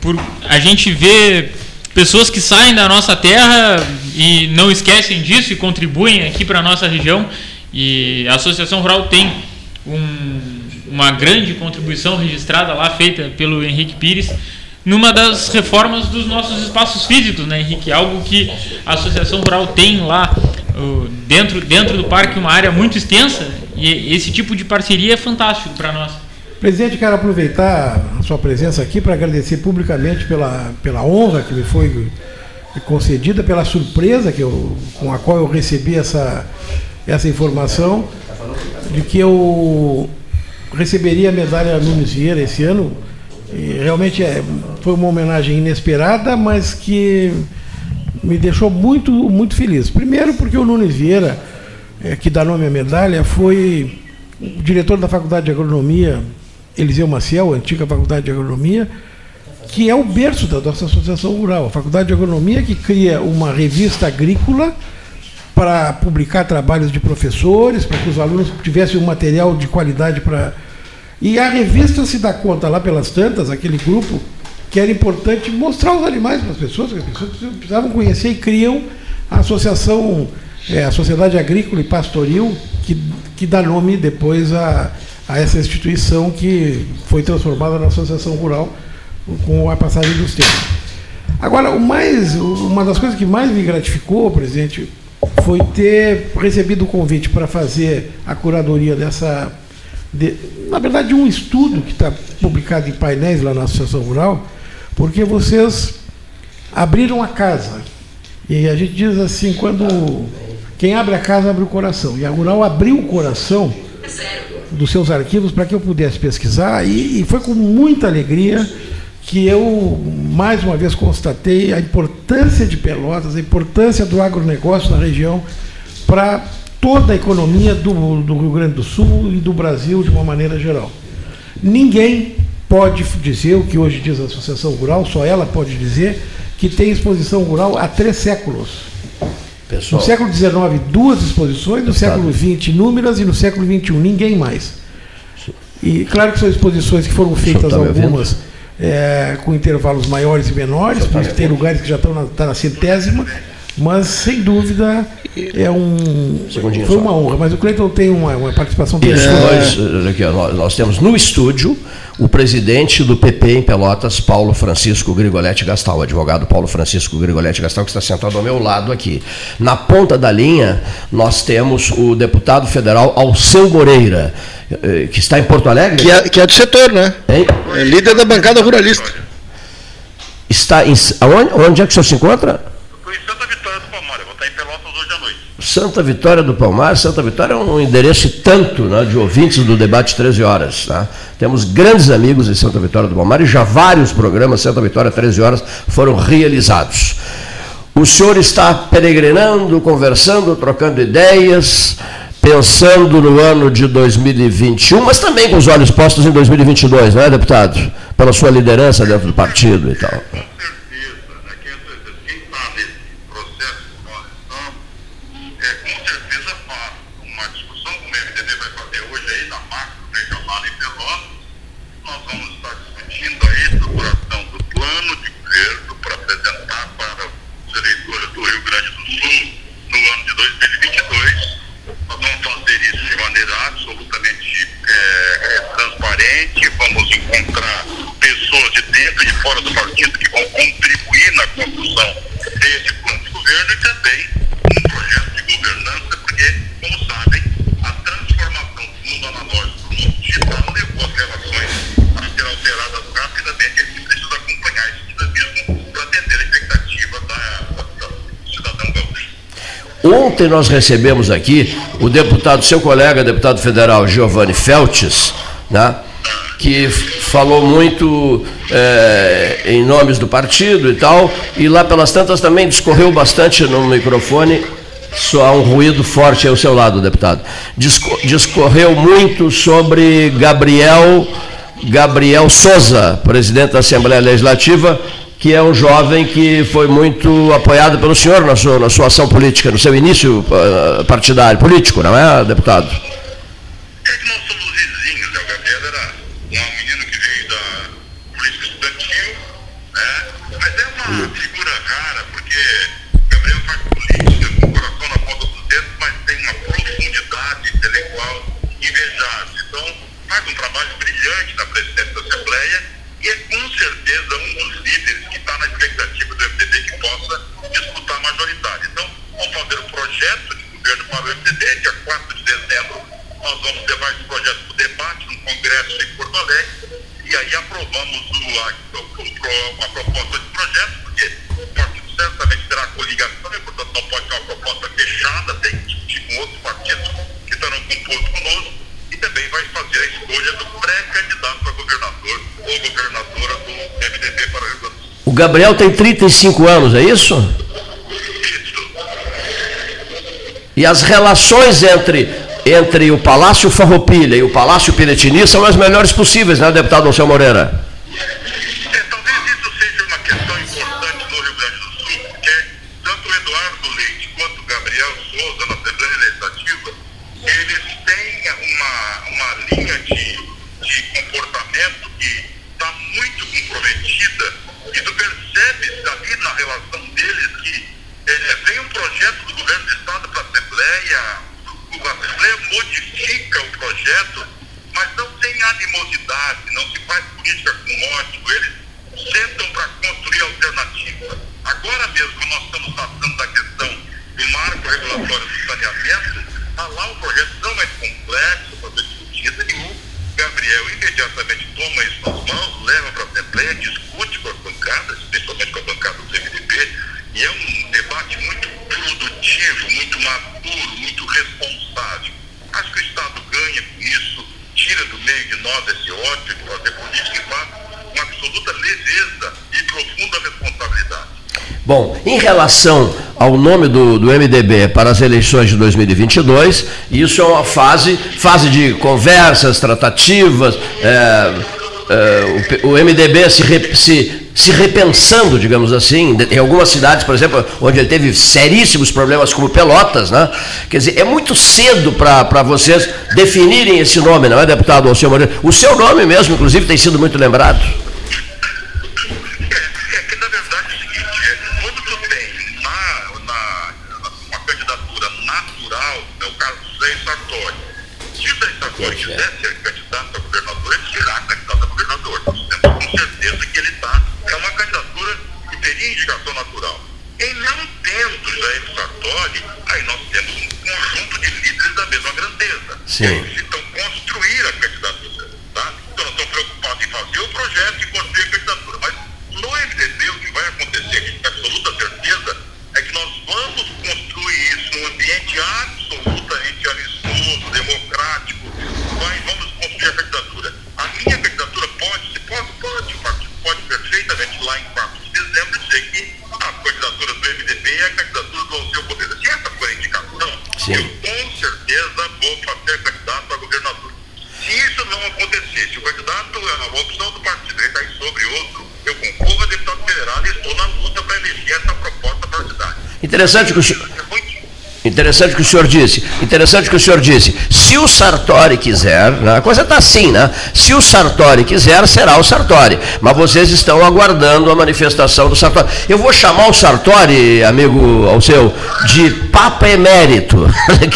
por a gente vê pessoas que saem da nossa terra e não esquecem disso e contribuem aqui para a nossa região. E a Associação Rural tem um- uma grande contribuição registrada lá, feita pelo Henrique Pires, numa das reformas dos nossos espaços físicos, né, Henrique? Algo que a Associação Rural tem lá dentro, dentro do parque uma área muito extensa e esse tipo de parceria é fantástico para nós. Presidente, quero aproveitar a sua presença aqui para agradecer publicamente pela, pela honra que me foi concedida, pela surpresa que eu, com a qual eu recebi essa, essa informação de que eu receberia a medalha Nunes Vieira esse ano. E realmente é, foi uma homenagem inesperada, mas que me deixou muito, muito feliz. Primeiro porque o Nunes Vieira, eh, que dá nome à medalha, foi diretor da Faculdade de Agronomia, Eliseu Maciel, antiga Faculdade de Agronomia, que é o berço da nossa Associação Rural. A Faculdade de Agronomia que cria uma revista agrícola para publicar trabalhos de professores, para que os alunos tivessem um material de qualidade para. E a revista se dá conta lá pelas tantas, aquele grupo, que era importante mostrar os animais para as pessoas, que as pessoas precisavam conhecer e criam a associação, é, a Sociedade Agrícola e Pastoril, que, que dá nome depois a, a essa instituição que foi transformada na Associação Rural com a passagem dos tempos. Agora, o mais, uma das coisas que mais me gratificou, presidente, foi ter recebido o convite para fazer a curadoria dessa, de- na verdade, de um estudo que está publicado em painéis lá na Associação Rural, porque vocês abriram a casa. E a gente diz assim, quando quem abre a casa abre o coração. E a Rural abriu o coração dos seus arquivos para que eu pudesse pesquisar e, e foi com muita alegria que eu mais uma vez constatei a importância de Pelotas, a importância do agronegócio na região para toda a economia do, do Rio Grande do Sul e do Brasil de uma maneira geral. Ninguém pode dizer o que hoje diz a Associação Rural, só ela pode dizer que tem exposição rural há três séculos. No Pessoal, século XIX, duas exposições, no século XX, inúmeras, e no século XXI, ninguém mais. E claro que são exposições que foram feitas tá algumas é, com intervalos maiores e menores, tá por isso tem lugares que já estão na, tá na centésima, mas sem dúvida é um, Segundinho foi só. uma honra. Mas o Cleiton tem uma, uma participação nós, aqui, nós, nós temos no estúdio o presidente do PP em Pelotas, Paulo Francisco Grigoletti Gastal, o advogado Paulo Francisco Grigoletti Gastal, que está sentado ao meu lado aqui. Na ponta da linha, nós temos o deputado federal Alceu Moreira, eh, que está em Porto Alegre. Que é, que é do setor, né? Hein? É líder da bancada ruralista. Está em. Onde, onde é que o senhor se encontra? Estou em Santa Vitória do Palmar, eu vou estar em Pelotas hoje à noite. Santa Vitória do Palmar. Santa Vitória é um endereço tanto né, de ouvintes do debate 13 horas. tá? Temos grandes amigos em Santa Vitória do Palmar e já vários programas Santa Vitória 13 horas foram realizados. O senhor está peregrinando, conversando, trocando ideias, pensando no ano de 2021, mas também com os olhos postos em 2022, não é, deputado? Pela sua liderança dentro do partido e tal. Com certeza, né, quem quem está nesse processo que nós estamos, é, com certeza faz uma discussão como o MDB vai fazer hoje aí na macro regional em Pelotas. Nós vamos estar discutindo a estruturação do plano de governo para apresentar para os eleitores do Rio Grande do Sul no ano de 2022. Nós vamos fazer isso de maneira absolutamente é, é, transparente. Vamos encontrar pessoas de dentro e de fora do contribuir na construção desse plano de governo e também um projeto de governança, porque, como sabem, a transformação do mundo analógico para o mundo digital levou as relações a ser alteradas rapidamente. A gente precisa acompanhar esse dinamismo para atender a expectativa da, da, do cidadão gaúcho. Ontem nós recebemos aqui o deputado, seu colega, deputado federal Giovanni Feltes, né, que falou muito eh, em nomes do partido e tal, e lá pelas tantas também discorreu bastante no microfone, só há um ruído forte ao seu lado, deputado. Disco- discorreu muito sobre Gabriel, Gabriel Souza, presidente da Assembleia Legislativa, que é um jovem que foi muito apoiado pelo senhor na sua, na sua ação política, no seu início ah, partidário, político, não é, deputado? É que nós somos vizinhos, né? O Gabriel era um menino que veio da política estudantil, né? Mas é uma figura rara, porque Gabriel faz política com o coração na ponta dos dedos, mas tem uma profundidade intelectual invejável. Então, faz um trabalho brilhante na presidência Gabriel tem 35 anos, é isso? E as relações entre, entre o Palácio Farroupilha e o Palácio Piretini são as melhores possíveis, né, deputado Alceu Moreira? relação ao nome do, do MDB para as eleições de 2022, isso é uma fase, fase de conversas, tratativas, é, é, o, o, MDB se, re, se se repensando, digamos assim, em algumas cidades, por exemplo, onde ele teve seríssimos problemas, como Pelotas, né? Quer dizer, é muito cedo para vocês definirem esse nome, não é, deputado Alceu Moreira? O seu nome mesmo, inclusive, tem sido muito lembrado. Interessante que o senhor, Interessante que o senhor disse. Interessante que o senhor disse. Se o Sartori quiser, né, a coisa está assim, né? Se o Sartori quiser, será o Sartori. Mas vocês estão aguardando a manifestação do Sartori. Eu vou chamar o Sartori, amigo ao seu, de Papa Emérito.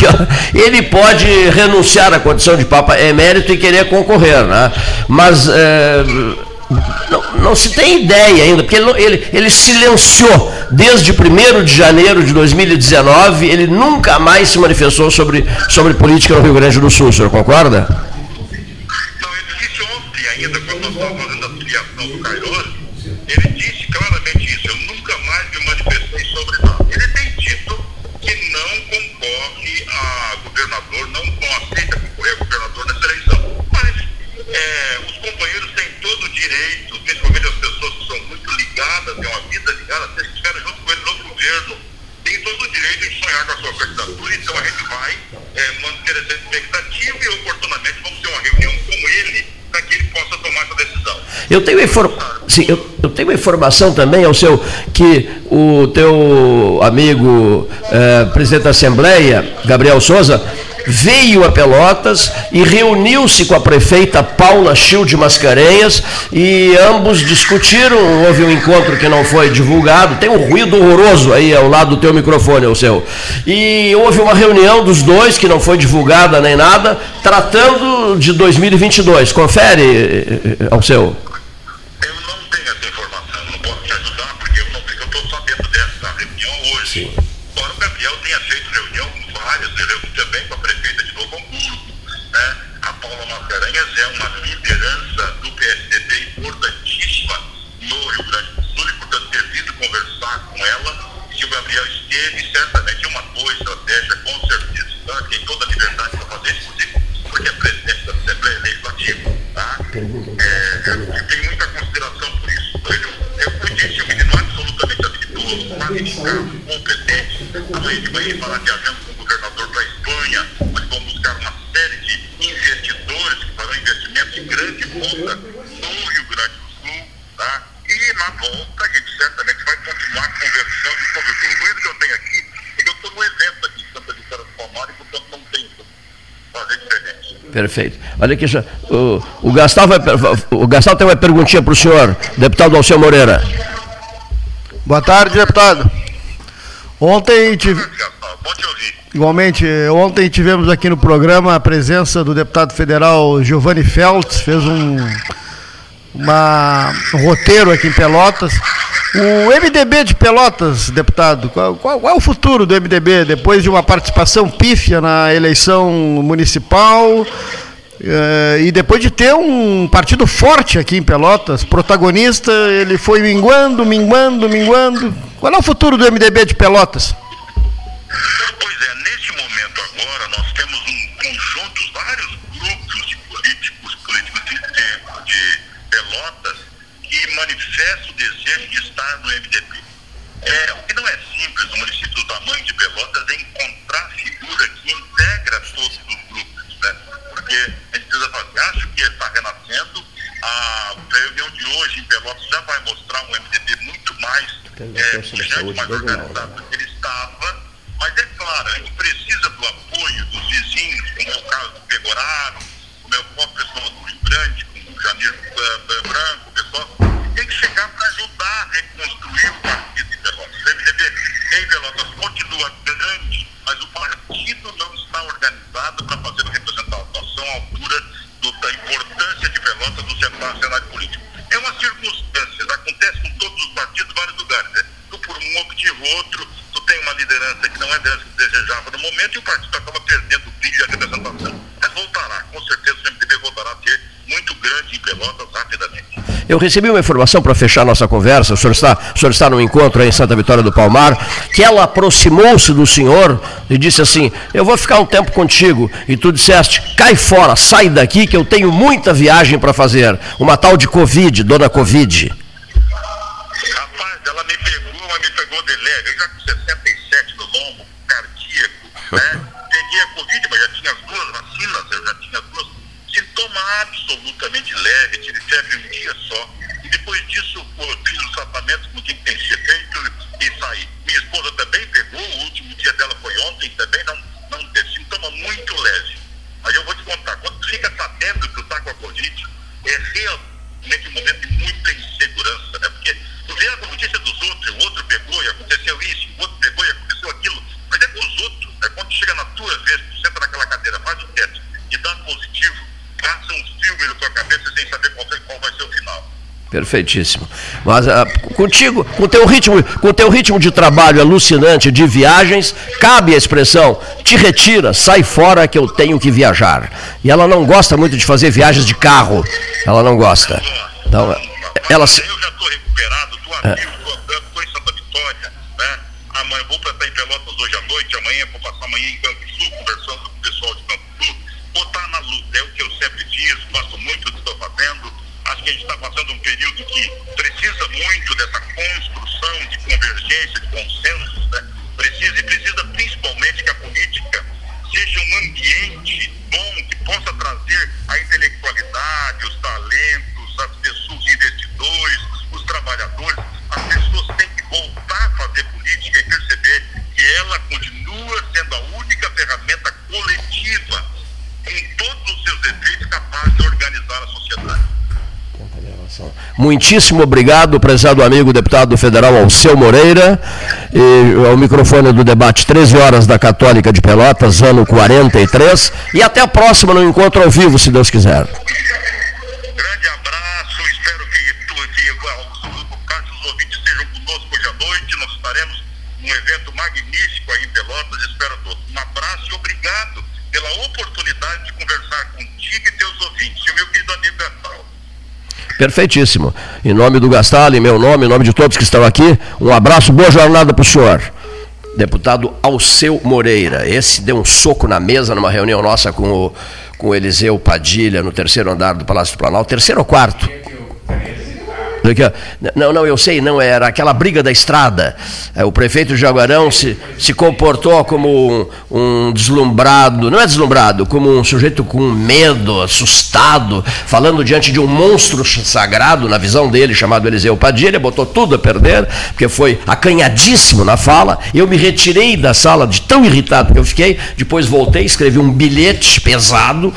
Ele pode renunciar à condição de Papa Emérito e querer concorrer, né? Mas. É... Não, não, se tem ideia ainda, porque ele, ele, ele silenciou desde 1 de janeiro de 2019, ele nunca mais se manifestou sobre, sobre política no Rio Grande do Sul, o senhor concorda? Eu tenho. Sim, eu, eu tenho informação também, ao seu, que o teu amigo eh, presidente da Assembleia, Gabriel Souza, veio a Pelotas e reuniu-se com a prefeita Paula Chil de Mascarenhas e ambos discutiram, houve um encontro que não foi divulgado, tem um ruído horroroso aí ao lado do teu microfone, o seu. E houve uma reunião dos dois que não foi divulgada nem nada, tratando de 2022. Confere, eh, eh, ao seu. O, o Gastal vai, o Gastal tem uma perguntinha para o senhor, deputado Alceu Moreira. Boa tarde, deputado. Ontem, tive, Gastão, igualmente, ontem tivemos aqui no programa a presença do deputado federal Giovanni Feltz, fez um, uma- um roteiro aqui em Pelotas. O MDB de Pelotas, deputado, qual, qual- qual é o futuro do MDB depois de uma participação pífia na eleição municipal eh, e depois de ter um partido forte aqui em Pelotas, protagonista, ele foi minguando, minguando, minguando. Qual é o futuro do MDB de Pelotas? Pois é, neste momento agora nós temos um conjunto, vários grupos de políticos, políticos de, de- Pelotas, que manifestam o desejo de estar no MDB. É, o que não é simples no município do tamanho de Pelotas é encontrar acho que está renascendo, a reunião de hoje em Pelotas já vai mostrar um MDB muito mais é, pujante, mais organizado do que ele estava, mas é claro, a gente precisa do apoio dos vizinhos, como é o caso do Pegoraro, como é o próprio pessoal do Rio Grande, como o Janir eh, eh, Branco, o pessoal, tem que chegar para ajudar a reconstruir o partido de Pelotas. O MDB em Pelotas continua grande, mas o partido não está organizado para fazer representação à altura do- da importância de Pelotas no cenário, político. É uma circunstância, acontece com todos os partidos, vários lugares. Né? Tu, por um motivo ou outro, tu tem uma liderança que não é a liderança que desejava no momento e o partido acaba perdendo o brilho e a representação. Mas voltará, com certeza o MDB voltará a ter muito grande em Pelotas rapidamente. Eu recebi uma informação para fechar nossa conversa. O senhor, está, o senhor está num encontro em Santa Vitória do Palmar, que ela aproximou-se do senhor e disse assim: Eu vou ficar um tempo contigo. E tu disseste: Cai fora, sai daqui que eu tenho muita viagem para fazer. Uma tal de Covid, dona Covid. Rapaz, ela me pegou, mas me pegou de leve. Eu já com 67 no lombo, cardíaco, né? Absolutamente leve, tive febre um dia só. E depois disso, eu fiz o tratamento com o que ser feito e saí. Minha esposa também pegou, o último dia dela foi ontem, também não, não teve sintoma muito leve. Mas eu vou te contar, quando tu fica sabendo que tu tá com a Covid, é realmente um momento de muita insegurança, né? Porque tu vê a notícia dos outros, o outro pegou e aconteceu isso, o outro pegou e aconteceu aquilo, mas é com os outros, né? Quando chega na tua vez, tu senta naquela cadeira, faz o teste e dá positivo, passa um filme na tua cabeça sem saber qual, foi- qual vai ser o final. Perfeitíssimo. Mas ah, contigo, com teu ritmo, com teu ritmo de trabalho alucinante de viagens, cabe a expressão: te retira, sai fora que eu tenho que viajar. E ela não gosta muito de fazer viagens de carro. Ela não gosta. Então, ela se- Eu já estou recuperado, estou ativo, estou andando, estou em Santa Vitória, né? Amanhã vou para estar em Pelotas hoje à noite, amanhã vou passar amanhã em Campo Sul, conversando com o pessoal de Campo Sul. Vou estar na luta, é o que eu sempre fiz, gosto muito do que estou fazendo. Acho que a gente está passando um período que precisa muito dessa construção de convergência, de consensos, né? Precisa, e precisa principalmente que a política seja um ambiente bom que possa trazer a intelectualidade, os talentos, as pessoas, os investidores, os trabalhadores. Muitíssimo obrigado, prezado amigo deputado federal Alceu Moreira. E ao microfone do debate 13 horas da Católica de Pelotas, ano 43. E até a próxima no encontro ao vivo, se Deus quiser. Perfeitíssimo. Em nome do Gastal, em meu nome, em nome de todos que estão aqui, um abraço, boa jornada para o senhor. Deputado Alceu Moreira. Esse deu um soco na mesa numa reunião nossa com o, com o Eliseu Padilha, no terceiro andar do Palácio do Planalto. Terceiro ou quarto? Aqui, ó. Não, não, eu sei, não, era aquela briga da estrada. É, o prefeito de Jaguarão se, se comportou como um, um deslumbrado, não é deslumbrado, como um sujeito com medo, assustado, falando diante de um monstro sagrado, na visão dele, chamado Eliseu Padilha, botou tudo a perder, porque foi acanhadíssimo na fala. Eu me retirei da sala de tão irritado que eu fiquei, depois voltei, escrevi um bilhete pesado,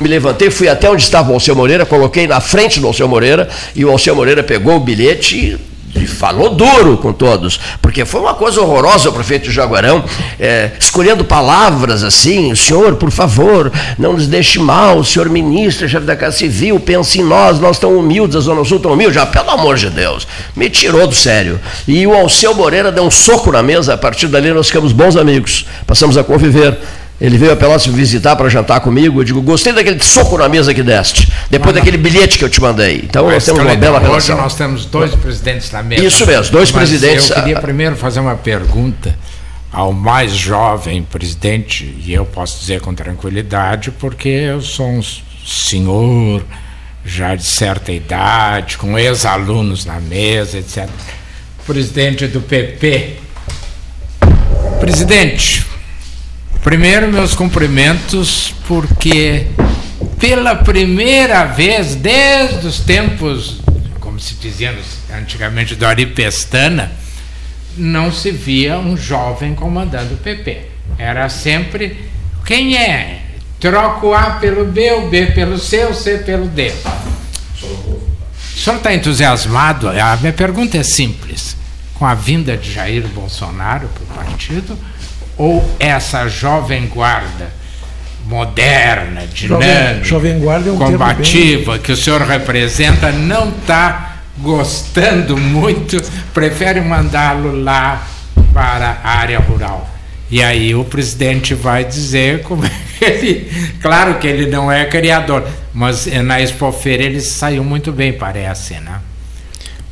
me levantei, fui até onde estava o Alceu Moreira, coloquei na frente do Alceu Moreira, e o Alceu Moreira pegou o bilhete e, falou duro com todos, porque foi uma coisa horrorosa o prefeito Jaguarão, é, escolhendo palavras assim, senhor, por favor, não nos deixe mal, senhor ministro, chefe da Casa Civil, pense em nós, nós tão humildes, a Zona Sul tão humilde, já, pelo amor de Deus, me tirou do sério. E o Alceu Moreira deu um soco na mesa, a partir dali nós ficamos bons amigos, passamos a conviver. Ele veio a Pelotas me visitar para jantar comigo. Eu digo, gostei daquele soco na mesa que deste, depois daquele bilhete que eu te mandei. Então nós temos uma bela hoje relação. nós temos dois presidentes na mesa. Isso mesmo, dois Mas presidentes. Eu queria primeiro fazer uma pergunta ao mais jovem presidente, e eu posso dizer com tranquilidade, porque eu sou um senhor já de certa idade, com ex-alunos na mesa, etc. Presidente do PP. Presidente, Primeiro, meus cumprimentos, porque pela primeira vez, desde os tempos, como se dizia antigamente, do Ari Pestana, não se via um jovem comandando o PP. Era sempre quem é? Troca o A pelo B, o B pelo C, o C pelo D. O senhor está entusiasmado? A minha pergunta é simples. Com a vinda de Jair Bolsonaro para o partido, ou essa jovem guarda moderna, Jovem, dinâmica, jovem guarda é um combativa que o senhor representa não está gostando muito, prefere mandá-lo lá para a área rural. E aí o presidente vai dizer como é que ele. Claro que ele não é criador, mas na Expofeira ele saiu muito bem, parece, né?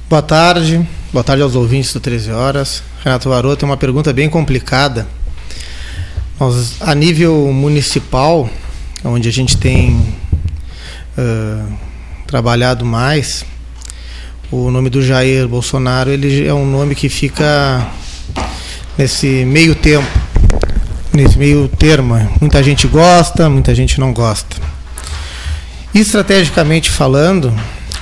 Boa tarde, boa tarde aos ouvintes do 13 Horas. Renato Varô tem uma pergunta bem complicada. Nós, a nível municipal, onde a gente tem uh, trabalhado mais, o nome do Jair Bolsonaro ele é um nome que fica nesse meio tempo, nesse meio termo. Muita gente gosta, muita gente não gosta. Estrategicamente falando,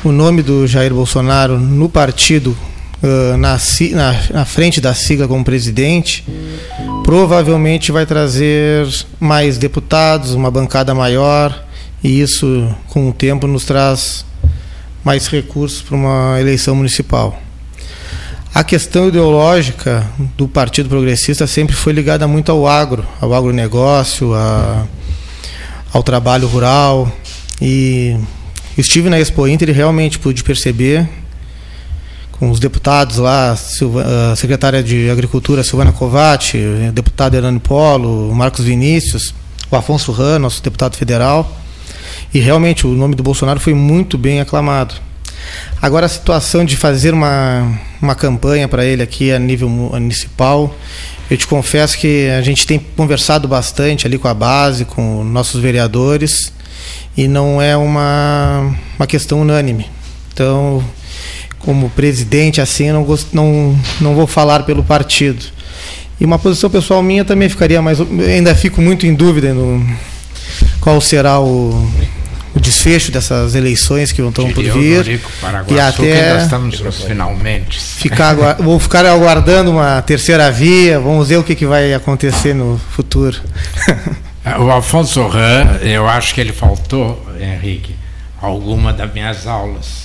o nome do Jair Bolsonaro no partido, uh, na, na, na frente da sigla como presidente, provavelmente vai trazer mais deputados, uma bancada maior, e isso, com o tempo, nos traz mais recursos para uma eleição municipal. A questão ideológica do Partido Progressista sempre foi ligada muito ao agro, ao agronegócio, a, ao trabalho rural. E estive na Expo Inter e realmente pude perceber com os deputados lá, a secretária de Agricultura Silvana Covatti, o deputado Hernani Polo, o Marcos Vinícius, o Afonso Ran, nosso deputado federal. E realmente o nome do Bolsonaro foi muito bem aclamado. Agora a situação de fazer uma, uma campanha para ele aqui a nível municipal, eu te confesso que a gente tem conversado bastante ali com a base, com nossos vereadores, e não é uma, uma questão unânime. Então, como presidente assim, eu não, gosto, não, não vou falar pelo partido. E uma posição pessoal minha também ficaria mais. Ainda fico muito em dúvida no qual será o, o desfecho dessas eleições que estão por vir. e até estamos finalmente. Ficar, vou ficar aguardando uma terceira via, vamos ver o que, que vai acontecer no futuro. o Alfonso Ran, eu acho que ele faltou, Henrique, alguma das minhas aulas.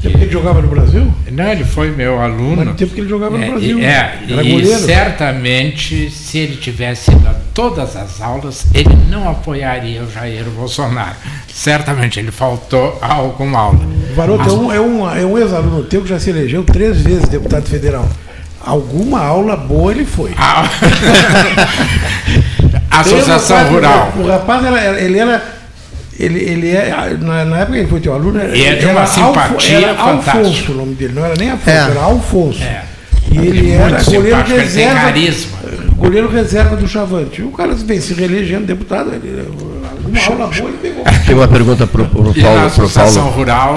Porque... Tempo que ele jogava no Brasil? Não, ele foi meu aluno. Mas no tempo que ele jogava no é, Brasil. É, Era e certamente, se ele tivesse ido a todas as aulas, ele não apoiaria o Jair Bolsonaro. Certamente ele faltou a alguma aula. Varoto As... é um, é um, é um ex-aluno teu que já se elegeu três vezes deputado federal. Alguma aula boa ele foi. A... Associação rapaz, Rural. O, o rapaz, era, ele era ele, ele é, na, na, época que ele foi teu aluno, e é de uma simpatia Alfo, era Alfonso o nome dele, não era nem Afonso, é. era Alfonso. É. E ele era goleiro reserva. Carisma. Goleiro reserva do Chavante. O cara vem se reelegendo deputado, ele, uma aula boa ele pegou. Tem uma pergunta para o Paulo. E na Associação Paulo. Rural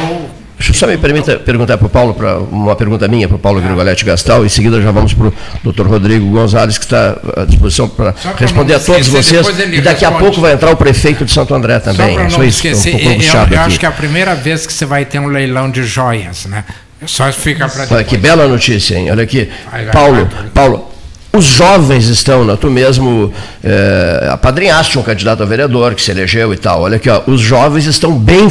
só me permita perguntar para o Paulo, pra, uma pergunta minha para o Paulo Grigoletti Gastal, em seguida já vamos para o doutor Rodrigo Gonzalez, que está à disposição para responder a todos vocês. E daqui a responde. pouco vai entrar o prefeito de Santo André também. Só para não esquecer, um pouco eu, eu acho que é a primeira vez que você vai ter um leilão de joias, né? Só fica para Olha que bela notícia, hein? Olha aqui. Paulo. Paulo, os jovens estão, né? tu mesmo é, apadrinhaste um candidato a vereador que se elegeu e tal. Olha aqui, ó, os jovens estão bem.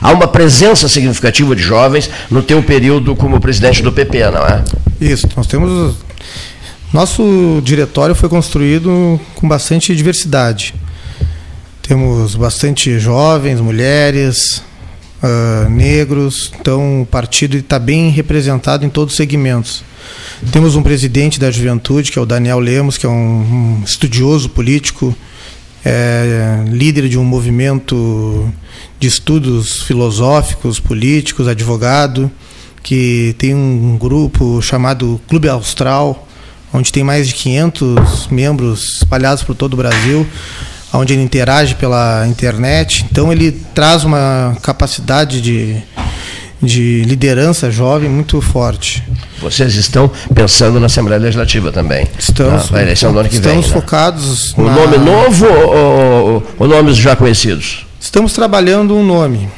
Há uma presença significativa de jovens no teu período como presidente do PP, não é? Isso, nós temos. Nosso diretório foi construído com bastante diversidade. Temos bastante jovens, mulheres, ah, negros, então o partido está bem representado em todos os segmentos. Temos um presidente da juventude, que é o Daniel Lemos, que é um, estudioso político, é, líder de um movimento de estudos filosóficos, políticos, advogado, que tem um grupo chamado Clube Austral, onde tem mais de 500 membros espalhados por todo o Brasil, onde ele interage pela internet. Então ele traz uma capacidade de, de liderança jovem muito forte. Vocês estão pensando na Assembleia Legislativa também. Estamos, na, eleição do ano que estamos vem. né? focados Um na- nome novo ou, ou- nomes já conhecidos? Estamos trabalhando um nome.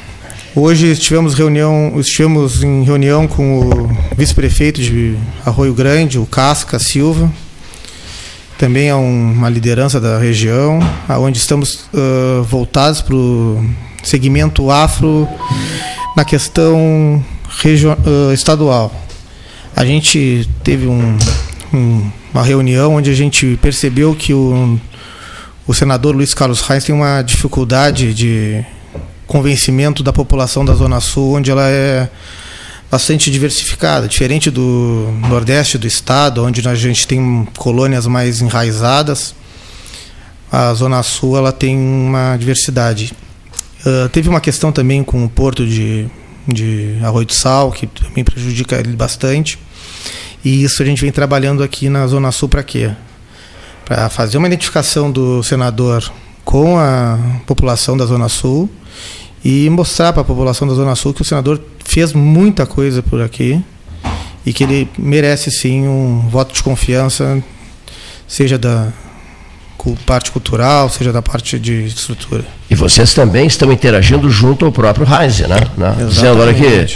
Hoje estivemos, reunião, estivemos em reunião com o vice-prefeito de Arroio Grande, o Casca Silva. Também é um- uma liderança da região, onde estamos ah, voltados para o segmento afro na questão ah, estadual. A gente teve um- um- uma reunião onde a gente percebeu que o, o senador Luiz Carlos Reis tem uma dificuldade de convencimento da população da Zona Sul, onde ela é bastante diversificada, diferente do nordeste do estado, onde a gente tem colônias mais enraizadas. A Zona Sul ela tem uma diversidade. Ah, teve uma questão também com o porto de, de Arroio do Sal, que também prejudica ele bastante. E isso a gente vem trabalhando aqui na Zona Sul para quê? Para fazer uma identificação do senador com a população da Zona Sul e mostrar para a população da Zona Sul que o senador fez muita coisa por aqui e que ele merece sim um voto de confiança, seja da parte cultural, seja da parte de estrutura. E vocês também estão interagindo junto ao próprio Reise, né? né? Dizendo, olha aqui,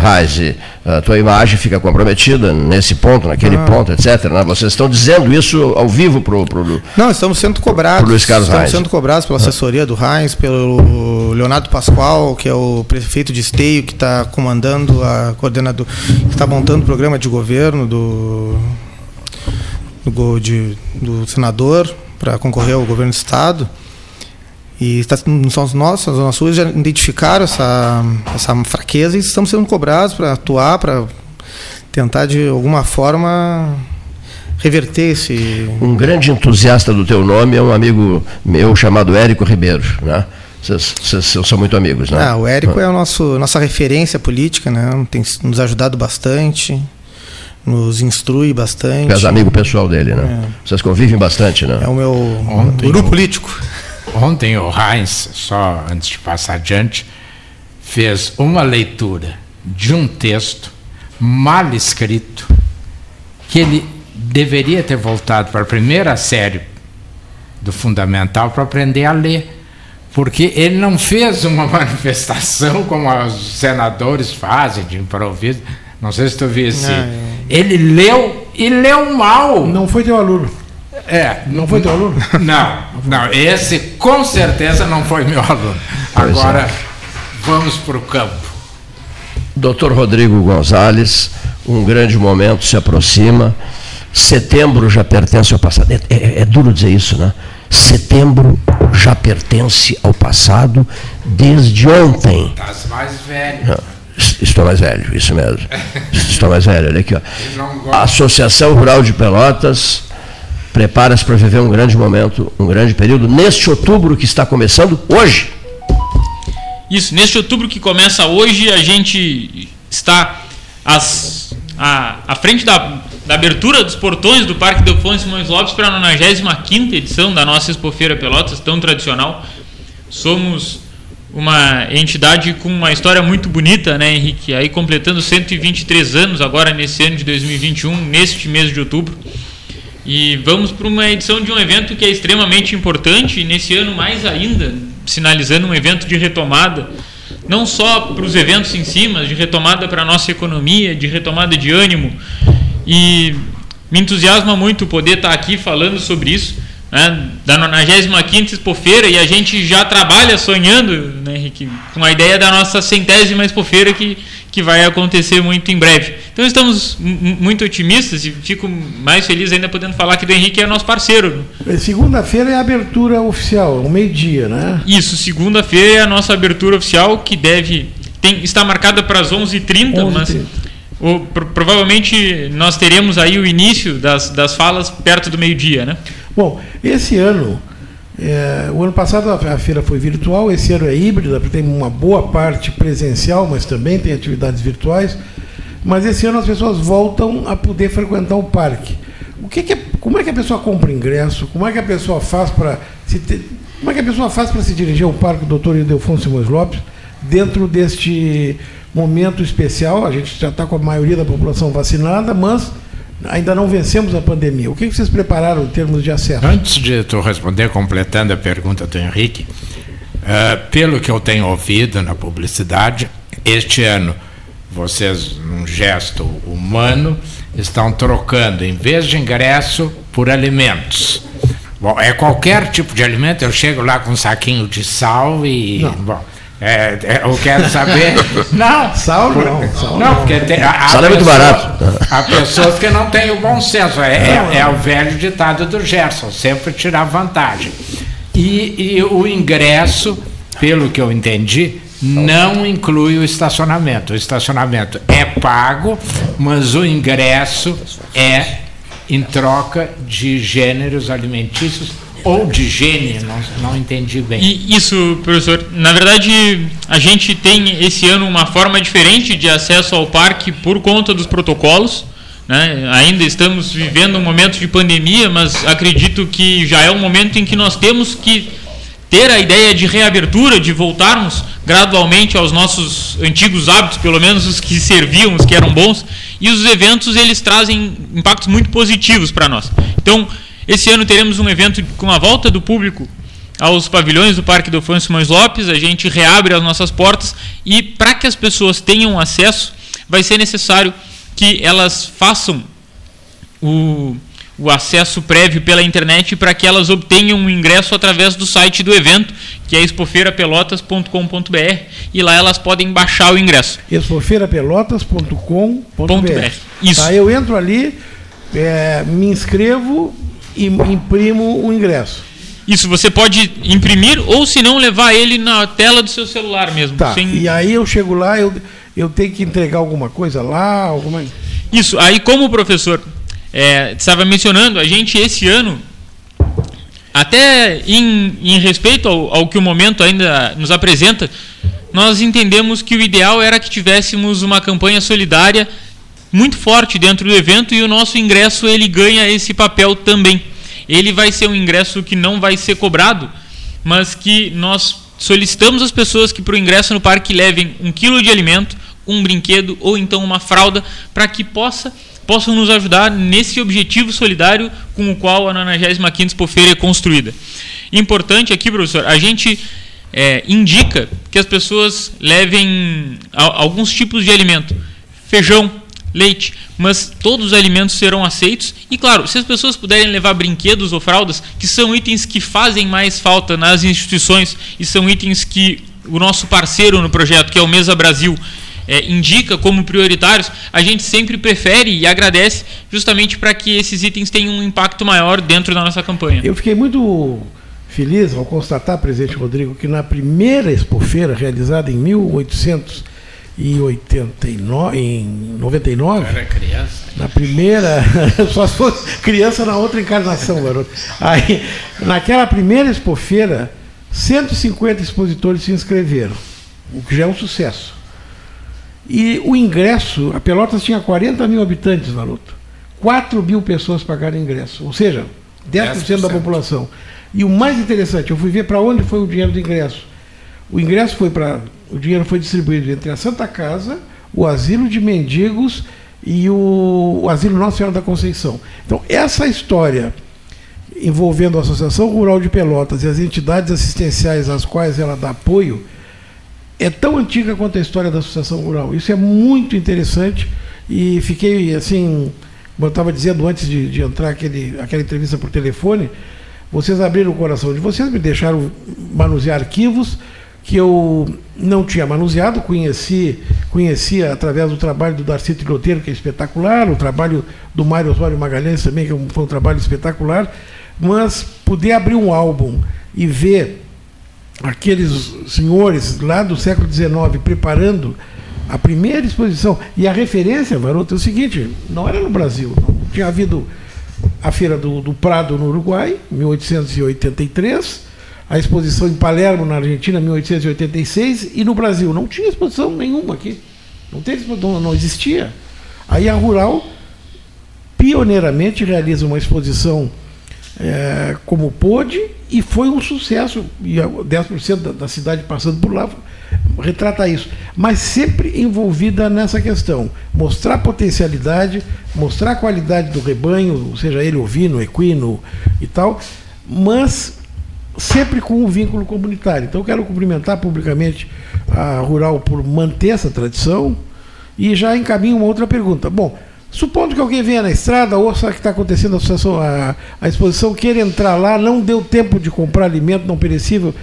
Reise, a tua imagem fica comprometida nesse ponto, naquele Ah. ponto, etc. né? Vocês estão dizendo isso ao vivo para o... Pro... Não, estamos sendo cobrados. Por Luiz Carlos estamos Reis. sendo cobrados pela assessoria do Reis, pelo Leonardo Pascoal, que é o prefeito de Esteio, que está comandando a coordenador, que está montando o programa de governo do, do, de- do senador para concorrer ao governo do estado. E está, são nós, as Zona Sul, já identificaram essa, essa fraqueza e estamos sendo cobrados para atuar, para tentar de alguma forma reverter esse, Um grande entusiasta do teu nome é um amigo meu chamado Érico Ribeiro, né? Vocês, são muito amigos, né? Ah, o Érico é a nossa referência política, né? Tem nos ajudado bastante, nos instrui bastante. Tu és amigo pessoal dele, né? Vocês convivem bastante, né? É o meu Ontem guru político. Ontem o Heinz, só antes de passar adiante, fez uma leitura de um texto mal escrito que ele deveria ter voltado para a primeira série do fundamental para aprender a ler. Porque ele não fez uma manifestação como os senadores fazem de improviso. Não sei se tu viu esse. Não, Ele leu e leu mal. Não foi teu aluno. É, Não foi teu aluno? não, não, esse com certeza não foi meu aluno. É. Agora, vamos para o campo. Doutor Rodrigo Gonzalez, um grande momento se aproxima. Setembro já pertence ao passado. É, é- é duro dizer isso, né? Setembro já pertence ao passado desde ontem. Estás mais velho. Não, Estou mais velho, isso mesmo. Estou mais velho, olha aqui. Ó. A Associação Rural de Pelotas prepara-se para viver um grande momento, um grande período, neste outubro que está começando hoje. Isso, neste outubro que começa hoje, a gente está às, à, à frente da, da abertura dos portões do Parque Delfão Simões Lopes para a 95 edição da nossa Expofeira Pelotas, tão tradicional. Somos uma entidade com uma história muito bonita, né, Henrique? Aí completando 123 anos agora nesse ano de 2021, neste mês de outubro. E vamos para uma edição de um evento que é extremamente importante, e nesse ano mais ainda, sinalizando um evento de retomada, não só para os eventos em si, mas de retomada para a nossa economia, de retomada de ânimo. E me entusiasma muito poder estar aqui falando sobre isso né, da 95 Expofeira e a gente já trabalha sonhando, né, Henrique, com a ideia da nossa centésima Expofeira que, que vai acontecer muito em breve. Então estamos muito otimistas e fico mais feliz ainda podendo falar que do Henrique é nosso parceiro. Segunda-feira é a abertura oficial, o meio-dia, né? Isso, segunda-feira é a nossa abertura oficial que deve tem, está marcada para as 11h30, 11h30. mas o, pro, provavelmente nós teremos aí o início das, das falas perto do meio-dia, né? Bom, esse ano, é, o ano passado a feira foi virtual, esse ano é híbrida, tem uma boa parte presencial, mas também tem atividades virtuais. Mas esse ano as pessoas voltam a poder frequentar o parque. O que, que é, como é que a pessoa compra ingresso? Como é que a pessoa faz para se como é que a pessoa faz para se dirigir ao parque Dr. Ildefonso Simões Lopes dentro deste momento especial? A gente já está com a maioria da população vacinada, mas ainda não vencemos a pandemia. O que vocês prepararam em termos de acesso? Antes de tu responder, completando a pergunta do Henrique, uh, pelo que eu tenho ouvido na publicidade, este ano vocês, num gesto humano, estão trocando, em vez de ingresso, por alimentos. Bom, é qualquer tipo de alimento, eu chego lá com um saquinho de sal e. Não. Bom, é, é, eu quero saber. Não, sal não. Sal não, porque tem, a, sal é muito barato. Há pessoas que não têm o bom senso. É, é, é, o velho ditado do Gerson, sempre tirar vantagem. E, e o ingresso, pelo que eu entendi, não inclui o estacionamento. O estacionamento é pago, mas o ingresso é em troca de gêneros alimentícios ou de gênio, não, não entendi bem. E isso, professor, na verdade a gente tem esse ano uma forma diferente de acesso ao parque por conta dos protocolos. Né? Ainda estamos vivendo um momento de pandemia, mas acredito que já é um momento em que nós temos que ter a ideia de reabertura, de voltarmos gradualmente aos nossos antigos hábitos, pelo menos os que serviam, os que eram bons, e os eventos eles trazem impactos muito positivos para nós. Então, esse ano teremos um evento com a volta do público aos pavilhões do Parque do Afonso Simões Lopes, a gente reabre as nossas portas e para que as pessoas tenham acesso, vai ser necessário que elas façam o, o acesso prévio pela internet para que elas obtenham um ingresso através do site do evento, que é expofeirapelotas.com.br, e lá elas podem baixar o ingresso. expofeirapelotas.com.br. Isso. Tá, eu entro ali, é, me inscrevo, e imprimo o ingresso. Isso, você pode imprimir ou se não levar ele na tela do seu celular mesmo. Tá. Sem... E aí eu chego lá, eu, eu tenho que entregar alguma coisa lá, alguma. Isso, aí como o professor é, estava mencionando, a gente esse ano, até em, em respeito ao, ao que o momento ainda nos apresenta, nós entendemos que o ideal era que tivéssemos uma campanha solidária muito forte dentro do evento e o nosso ingresso ele ganha esse papel também. Ele vai ser um ingresso que não vai ser cobrado, mas que nós solicitamos às pessoas que para o ingresso no parque levem um quilo de alimento, um brinquedo ou então uma fralda para que possa possam nos ajudar nesse objetivo solidário com o qual a 95ª Expofeira é construída. Importante aqui, professor, a gente é, indica que as pessoas levem alguns tipos de alimento. Feijão, leite, mas todos os alimentos serão aceitos. E claro, se as pessoas puderem levar brinquedos ou fraldas, que são itens que fazem mais falta nas instituições e são itens que o nosso parceiro no projeto, que é o Mesa Brasil, é, indica como prioritários, a gente sempre prefere e agradece justamente para que esses itens tenham um impacto maior dentro da nossa campanha. Eu fiquei muito feliz ao constatar, presidente Rodrigo, que na primeira expofeira realizada em 1800 em 89, em 99. Era criança. Na primeira, só se fosse criança na outra encarnação, garoto. Aí, naquela primeira expofeira, 150 expositores se inscreveram, o que já é um sucesso. E o ingresso, a Pelotas tinha 40 mil habitantes, garoto. 4 mil pessoas pagaram ingresso, ou seja, 10%, 10%. da população. E o mais interessante, eu fui ver para onde foi o dinheiro do ingresso O ingresso foi para. O dinheiro foi distribuído entre a Santa Casa, o Asilo de Mendigos e o, o Asilo Nossa Senhora da Conceição. Então, essa história envolvendo a Associação Rural de Pelotas e as entidades assistenciais às quais ela dá apoio é tão antiga quanto a história da Associação Rural. Isso é muito interessante e fiquei assim, como eu estava dizendo antes de, de entrar aquele, aquela entrevista por telefone, vocês abriram o coração de vocês, me deixaram manusear arquivos que eu não tinha manuseado, conheci, conhecia através do trabalho do Darcy Triloteiro, que é espetacular, o trabalho do Mário Osório Magalhães também, que é foi um trabalho espetacular, mas poder abrir um álbum e ver aqueles senhores lá do século XIX preparando a primeira exposição. E a referência, Varoto, é o seguinte: não era no Brasil, tinha havido a Feira do, do Prado no Uruguai, 1883, a exposição em Palermo, na Argentina, 1886, e no Brasil não tinha exposição nenhuma aqui. Não, teve, não, não existia. Aí a Rural, pioneiramente, realiza uma exposição é, como pôde e foi um sucesso. E 10% da, da cidade passando por lá retrata isso. Mas sempre envolvida nessa questão: mostrar potencialidade, mostrar a qualidade do rebanho, seja ele ovino, equino e tal, mas sempre com um vínculo comunitário. Então, quero cumprimentar publicamente a Rural por manter essa tradição e já encaminho uma outra pergunta. Bom, supondo que alguém venha na estrada, ouça que está acontecendo a, a, exposição, queira entrar lá, não deu tempo de comprar alimento não perecível,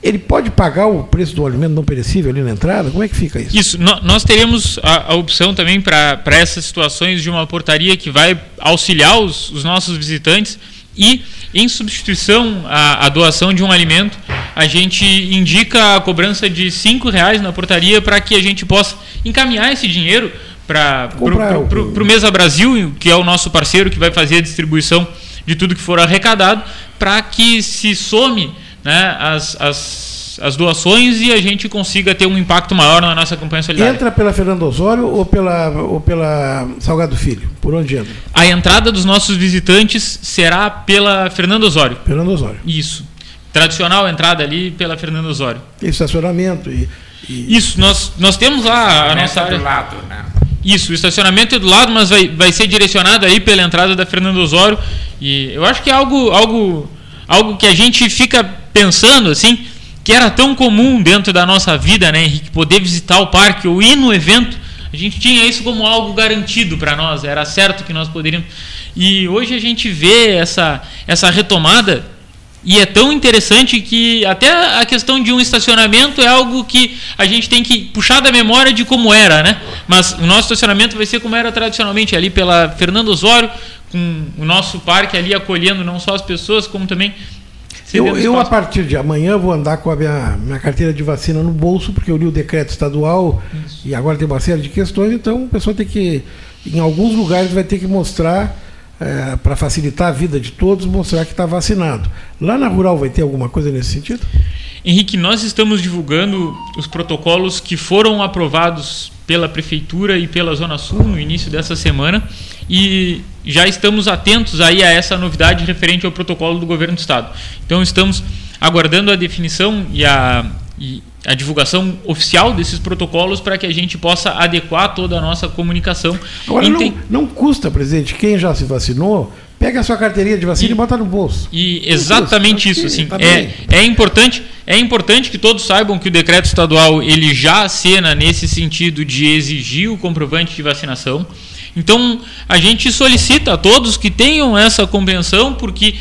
ele pode pagar o preço do alimento não perecível ali na entrada? Como é que fica isso? Isso, nós teremos a, a opção também para essas situações de uma portaria que vai auxiliar os, os nossos visitantes e, em substituição à, à, doação de um alimento, a gente indica a cobrança de R$ reais na portaria para que a gente possa encaminhar esse dinheiro para o Mesa Brasil, que é o nosso parceiro que vai fazer a distribuição de tudo que for arrecadado, para que se some né, as, as, as doações e a gente consiga ter um impacto maior na nossa campanha solidária. Entra pela Fernando Osório ou pela, ou pela Salgado Filho? Por onde entra? A entrada dos nossos visitantes será pela Fernando Osório. Fernando Osório. Isso. Tradicional entrada ali pela Fernando Osório. E estacionamento e, e... Isso, nós, nós temos lá a nossa área. do lado, né? Isso, o estacionamento é do lado, mas vai, vai ser direcionado aí pela entrada da Fernando Osório. E eu acho que é algo, algo, algo que a gente fica pensando assim, que era tão comum dentro da nossa vida, né, Henrique, poder visitar o parque ou ir no evento, a gente tinha isso como algo garantido para nós, era certo que nós poderíamos. E hoje a gente vê essa, essa retomada e é tão interessante que até a questão de um estacionamento é algo que a gente tem que puxar da memória de como era, né? Mas o nosso estacionamento vai ser como era tradicionalmente, ali pela Fernando Osório, com o nosso parque ali acolhendo não só as pessoas, como também eu, eu, a partir de amanhã, vou andar com a minha, minha carteira de vacina no bolso, porque eu li o decreto estadual Isso. e agora tem uma série de questões, então a pessoa tem que, em alguns lugares, vai ter que mostrar, é, para facilitar a vida de todos, mostrar que está vacinado. Lá na Rural vai ter alguma coisa nesse sentido? Henrique, nós estamos divulgando os protocolos que foram aprovados pela Prefeitura e pela Zona Sul no início dessa semana e já estamos atentos aí a essa novidade referente ao protocolo do governo do estado. Então estamos aguardando a definição e a, e a divulgação oficial desses protocolos para que a gente possa adequar toda a nossa comunicação. Agora, não, não custa, presidente, quem já se vacinou, pega a sua carteirinha de vacina e, e bota no bolso. E exatamente isso, assim. Tá é, é importante, é importante que todos saibam que o decreto estadual ele já acena nesse sentido de exigir o comprovante de vacinação. Então, a gente solicita a todos que tenham essa compreensão, porque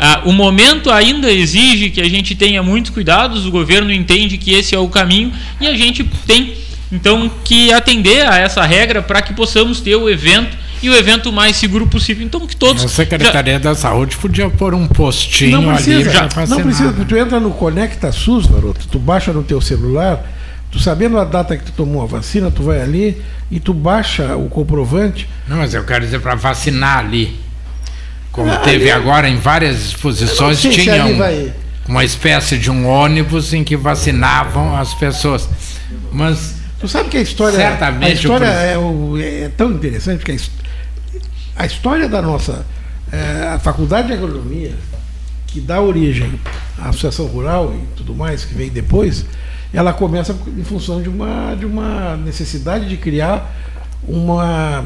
ah, o momento ainda exige que a gente tenha muitos cuidados, o governo entende que esse é o caminho e a gente tem, então, que atender a essa regra para que possamos ter o evento e o evento mais seguro possível. Então que todos. A Secretaria já... da Saúde podia pôr um postinho não precisa, ali já, Não precisa, tu entra no Conecta SUS, garoto, tu baixa no teu celular, Tu sabendo a data que tu tomou a vacina, tu vai ali e tu baixa o comprovante. Não, mas eu quero dizer para vacinar ali. Como ah, teve agora em várias exposições, tinha um, uma espécie de um ônibus em que vacinavam as pessoas. Mas. Tu sabe que a história, certamente a história é, é, tão interessante, porque a, história da nossa. É, a Faculdade de Agronomia que dá origem à Associação Rural e tudo mais que vem depois, ela começa em função de uma, de uma necessidade de criar uma,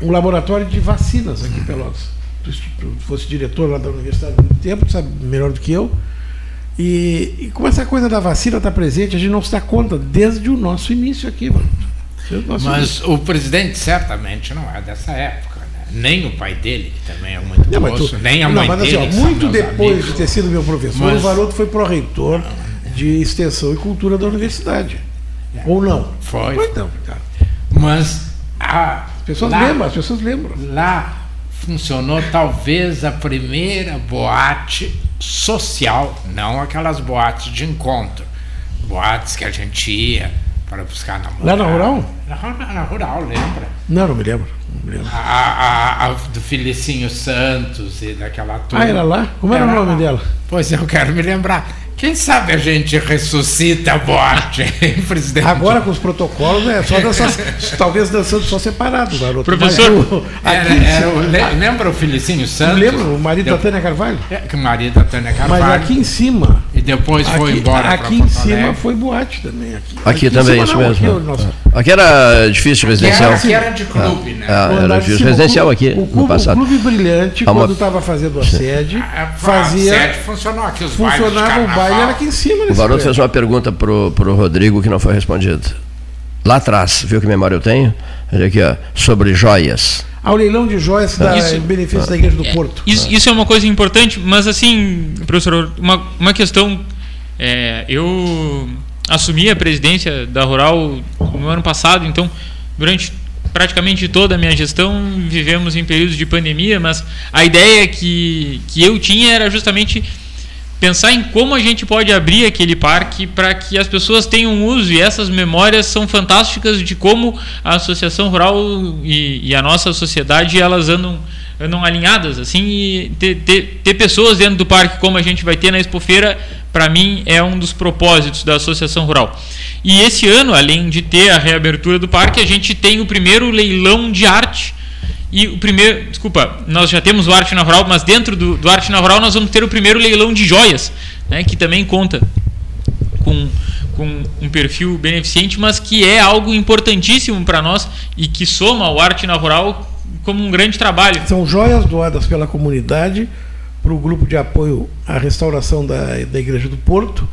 um laboratório de vacinas aqui em Pelotas. Tu, tu fosse diretor lá da universidade há muito tempo, tu sabe melhor do que eu. E, e como essa coisa da vacina está presente, a gente não se dá conta desde o nosso início aqui, mano. Nosso Mas o presidente certamente não é dessa época, né? Nem o pai dele, que também é muito Não, mas tu- moço, nem a não, mãe mas assim, dele. ó, muito depois amigos. de ter sido meu professor, Mas- o Varoto foi pró-reitor de extensão e cultura da universidade. Ou não? Foi. então, cara. Mas a, As pessoas lá, lembram, as pessoas lembram. lá funcionou talvez a primeira boate social, não aquelas boates de encontro. Boates que a gente ia para buscar namorado. Lá na Rural? Na, na- na Rural, lembra? Não, não me lembro. A, a- a do Felicinho Santos e daquela turma. Ah, era lá? Como era, o nome lá. dela? Pois eu quero me lembrar. Quem sabe a gente ressuscita a hein, presidente? Agora com os protocolos, né? Só dançar, talvez dançando só separado, Varoto. Professor, o- Era, era o- lembra o Felicinho Santos? lembro, o marido Deu- da Tânia Carvalho. É, o marido da Tânia Carvalho. Mas aqui em cima. Depois foi aqui, embora aqui para em Porto cima foi boate também. Aqui, Aqui em também, isso não, mesmo. Aqui, o nosso- Aqui era edifício Que residencial. era, que era de clube, né? Ah, o era cima, residencial o aqui clube, o no clube, passado. O Clube Brilhante, uma- quando estava fazendo a sede, A- a fazia. sede funcionou aqui, os Funcionava o baile, era aqui em cima. O prédio. fez uma pergunta pro, pro Rodrigo que não foi respondida. Lá atrás, viu que memória eu tenho? Olha aqui, ó, sobre joias. Ao leilão de joias da, Isso- em benefício da Igreja do Porto. Isso, isso é uma coisa importante, mas assim, professor, uma, uma questão. é, eu assumi a presidência da Rural no ano passado, então, durante praticamente toda a minha gestão, vivemos em períodos de pandemia, mas a ideia que, que eu tinha era justamente pensar em como a gente pode abrir aquele parque para que as pessoas tenham uso e essas memórias são fantásticas de como a associação rural e, e a nossa sociedade elas andam andam alinhadas assim e ter, ter, ter pessoas dentro do parque como a gente vai ter na Expofeira para mim é um dos propósitos da associação rural. E esse ano além de ter a reabertura do parque a gente tem o primeiro leilão de arte e o primeiro, desculpa, nós já temos o Arte na Rural, mas dentro do, do Arte na Rural nós vamos ter o primeiro leilão de joias, né, que também conta com, com um perfil beneficente, mas que é algo importantíssimo para nós e que soma o Arte na Rural como um grande trabalho. São joias doadas pela comunidade para o grupo de apoio à restauração da, da Igreja do Porto.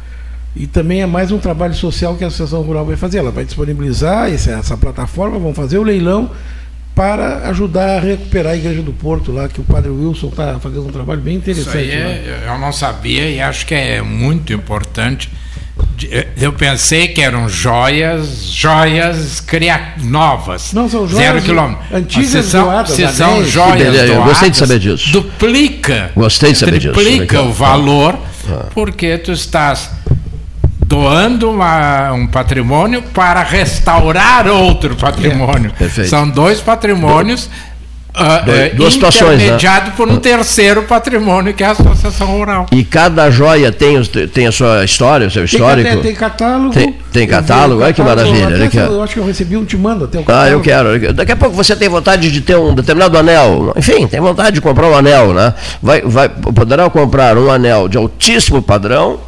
E também é mais um trabalho social que a Associação Rural vai fazer. Ela vai disponibilizar esse- essa plataforma, vão fazer o leilão para ajudar a recuperar a Igreja do Porto lá, que o Padre Wilson está fazendo um trabalho bem Isso interessante. aí lá. é, eu não sabia e acho que é muito importante. De- Eu pensei que eram joias, joias cria novas. Não, são joias Zero quilômetro. antigas se são, doadas, se são joias beleza, eu doadas, gostei de saber disso. Duplica. Gostei de saber disso. Legal. o valor, Ah. porque tu estás doando uma- um patrimônio para restaurar outro patrimônio. perfeito. São dois patrimônios ah, eh, duas situações, né? intermediado por um terceiro patrimônio que é a Associação Rural. E cada joia tem, tem a sua história, o seu Tem, histórico. até- tem catálogo. Tem- tem catálogo? Olha que maravilha, até. Eu acho que eu recebi um te mando até o Ah, catálogo. eu quero. Daqui a pouco você tem vontade de ter um determinado anel. Enfim, tem vontade de comprar um anel, né? Vai, vai, poderá comprar um anel de altíssimo padrão,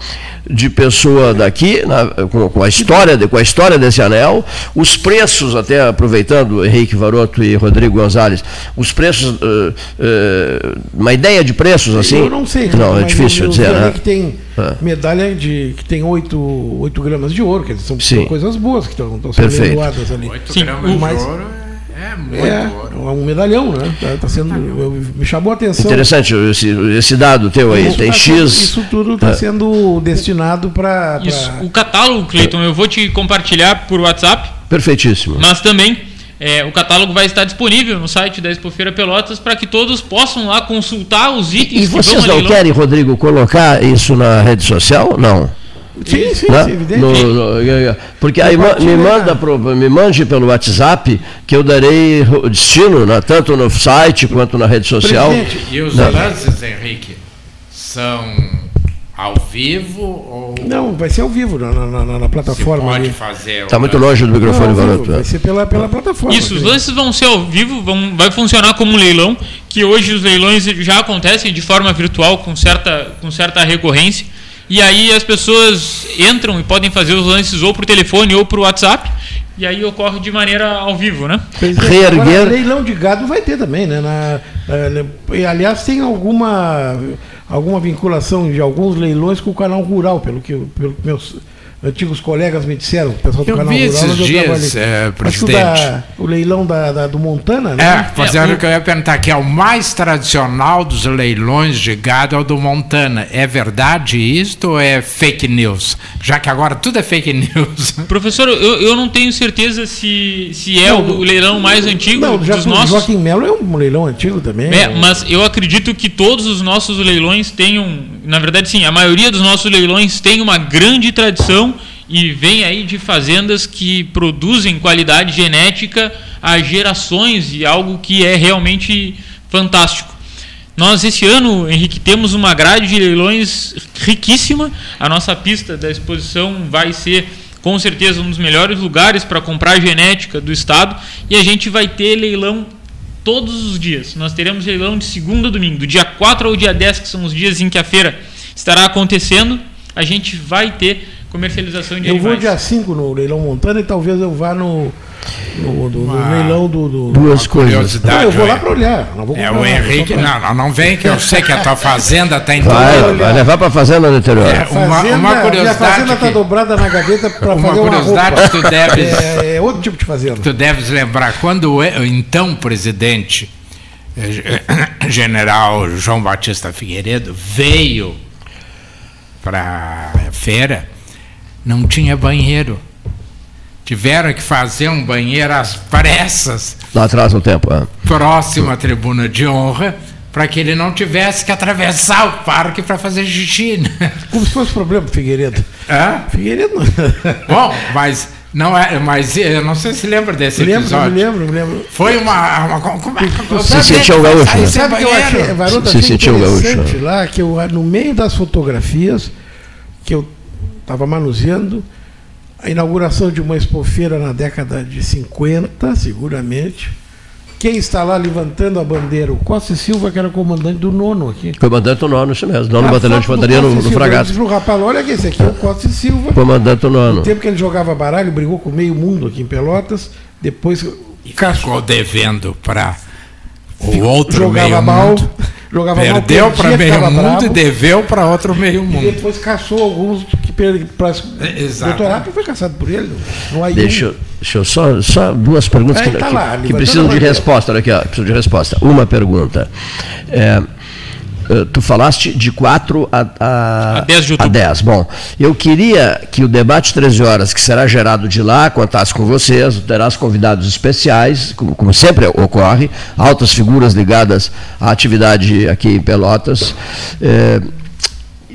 de pessoa daqui, na- com, com a história, de- com a história desse anel, os preços, até aproveitando Henrique Varoto e Rodrigo Gonzalez, os preços, eh, eh, uma ideia de preços assim? Eu não sei. Não, é difícil eu, eu dizer, né? que tem Ah. medalha de que tem 8, 8 gramas de ouro, quer dizer, são, Sim. são coisas boas que estão sendo doadas ali. 8 Sim, gramas de ouro é, é muito É, ouro. é um medalhão, né? Tá, tá sendo, eu- me chamou a atenção. Interessante esse, esse dado teu aí, Isso tem tá sendo- X. Isso tudo está sendo destinado para. Isso, o catálogo, Cleiton, eu vou te compartilhar por WhatsApp, Perfeitíssimo. mas também é, o catálogo vai estar disponível no site da Expofeira Pelotas para que todos possam lá consultar os itens E que vão vocês não querem, Rodrigo, colocar isso na rede social? Não. Sim, sim, né? sim, evidente. No- no- porque aí me Compartilha. manda pro, me mande pelo WhatsApp que eu darei o destino, né, tanto no site quanto na rede social. Presidente, E os lances, Henrique, são Ao vivo ou Não, vai ser ao vivo na, na- na- na plataforma. pode ali. fazer? Está muito longe do microfone, Varoto. vai ser pela, pela plataforma. Isso, os lances vão ser ao vivo, vão, vai funcionar como um leilão, que hoje os leilões já acontecem de forma virtual com certa, com certa recorrência. E aí as pessoas entram e podem fazer os lances ou por telefone ou por WhatsApp, e aí ocorre de maneira ao vivo, né? É, Reerguer- agora, leilão de gado vai ter também, né? Na, na- e, aliás, tem alguma, alguma vinculação de alguns leilões com o canal rural, pelo que, pelo que meus antigos colegas me disseram, o pessoal do Eu canal vi rural. esses dias, é, presidente. da- o leilão da, da- do Montana, né? É, fazendo o que eu ia perguntar, que é o mais tradicional dos leilões de gado é o do Montana. É verdade isto ou é fake news? Já que agora tudo é fake news. Professor, eu, eu não tenho certeza se, se é Não, o, leilão mais antigo Não, já dos o nossos. Joaquim Melo é um leilão antigo também. É, mas eu acredito que todos os nossos leilões tenham, na verdade sim, a maioria dos nossos leilões tem uma grande tradição e vem aí de fazendas que produzem qualidade genética há gerações e algo que é realmente fantástico. Nós esse ano, Henrique, temos uma grade de leilões riquíssima. A nossa pista da exposição vai ser com certeza um dos melhores lugares para comprar genética do estado e a gente vai ter leilão todos os dias. Nós teremos leilão de segunda a domingo, do dia 4 ao dia 10, que são os dias em que a feira estará acontecendo, a gente vai ter comercialização de Eu vou animais. dia 5 no leilão Montana e talvez eu vá no, no, no- no leilão do. do- Duas coisas. Não, eu vou lá é- para olhar. Não vou É, o Henrique. Não, não, não vem, que eu sei que a tua fazenda tem tudo. Vai, vai levar para a fazenda no interior. É, uma, Fazenda, uma minha curiosidade. fazenda está dobrada na gaveta para Uma fazer uma curiosidade que tu deves- É, é outro tipo de fazenda. Tu deves lembrar, quando o o então presidente, eh, general João Batista Figueiredo, veio para a feira, não tinha banheiro. Tiveram que fazer um banheiro às pressas, Lá atrás no tempo. é. próximo à tribuna de honra, para que ele não tivesse que atravessar o parque para fazer xixi. né? Como se fosse problema, Figueiredo. Hã? Figueiredo. Bom, mas não é, mas eu não sei se lembra desse Me lembro, episódio. me lembro, me lembro. Foi uma. uma como é que- Se sentiu gaúcho, né? Sabe que eu achei, Varoto, Se sentiu gaúcho, né? lá, que eu, no meio das fotografias que eu estava manuseando, a inauguração de uma expofeira na década de 50, seguramente. Quem está lá levantando a bandeira? O Costa e Silva, que era comandante do nono aqui. Comandante do nono, isso mesmo. Nono A batalhão de infantaria no, no Silva. Eu fragato. disse rapaz, olha aqui, esse aqui é o Costa e Silva. Comandante do nono. No tempo que ele jogava baralho, brigou com meio mundo aqui em Pelotas. Depois E ficou devendo para o outro jogava meio mal. mundo. Jogava mal, Perdeu para meio mundo bravo. e deveu para outro meio E mundo. depois caçou alguns que pra- É, exato. doutorado foi caçado por ele. No AI1. Deixa, eu- deixa eu só, só duas perguntas É, que, tá que- lá, que levantando precisam a de resposta. Olha aqui, ó, precisam de resposta. Uma pergunta. É, eh, tu falaste de 4 a, a, A 10 de outubro. a 10. Bom, eu queria que o debate 13 horas, que será gerado de lá, contasse com vocês, terás convidados especiais, como, como sempre ocorre, altas figuras ligadas à atividade aqui em Pelotas. eh,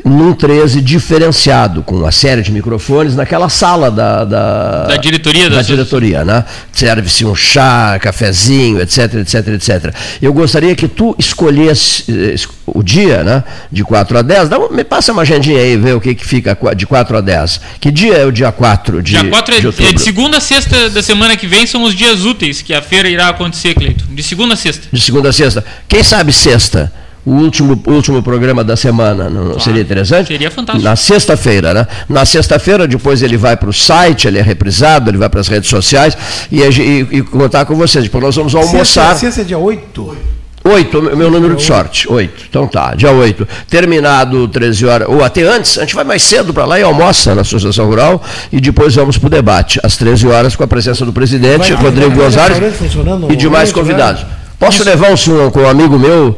num 13 diferenciado, com uma série de microfones, naquela sala da, da, Da diretoria da da diretoria, né? Serve-se um chá, cafezinho, etc, etc, etc. Eu gostaria que tu escolhesse eh, o dia, né? De 4 a 10. Dá me passa uma agendinha aí, ver o que, que fica de 4 a 10. Que dia é o dia 4 de, Dia 4 é, de é de segunda a sexta da semana que vem, são os dias úteis que a feira irá acontecer, Cleito. De segunda a sexta. De segunda a sexta. Quem sabe sexta? O último, último programa da semana, não, não seria interessante? Seria fantástico. Na sexta-feira, né? Na sexta-feira, depois ele vai para o site, ele é reprisado, ele vai para as redes sociais e, e- e contar com vocês. Depois nós vamos almoçar. Sexta, sexta é dia 8. Oito, meu número de sorte, oito. Então tá, dia oito. Terminado 13 horas, ou até antes, a gente vai mais cedo para lá e almoça na Associação Rural e depois vamos para o debate, às 13 horas, com a presença do presidente, Vai Rodrigo vai Gonzalez, e de mais normalmente, convidados. né? Posso levar um senhor com um amigo meu,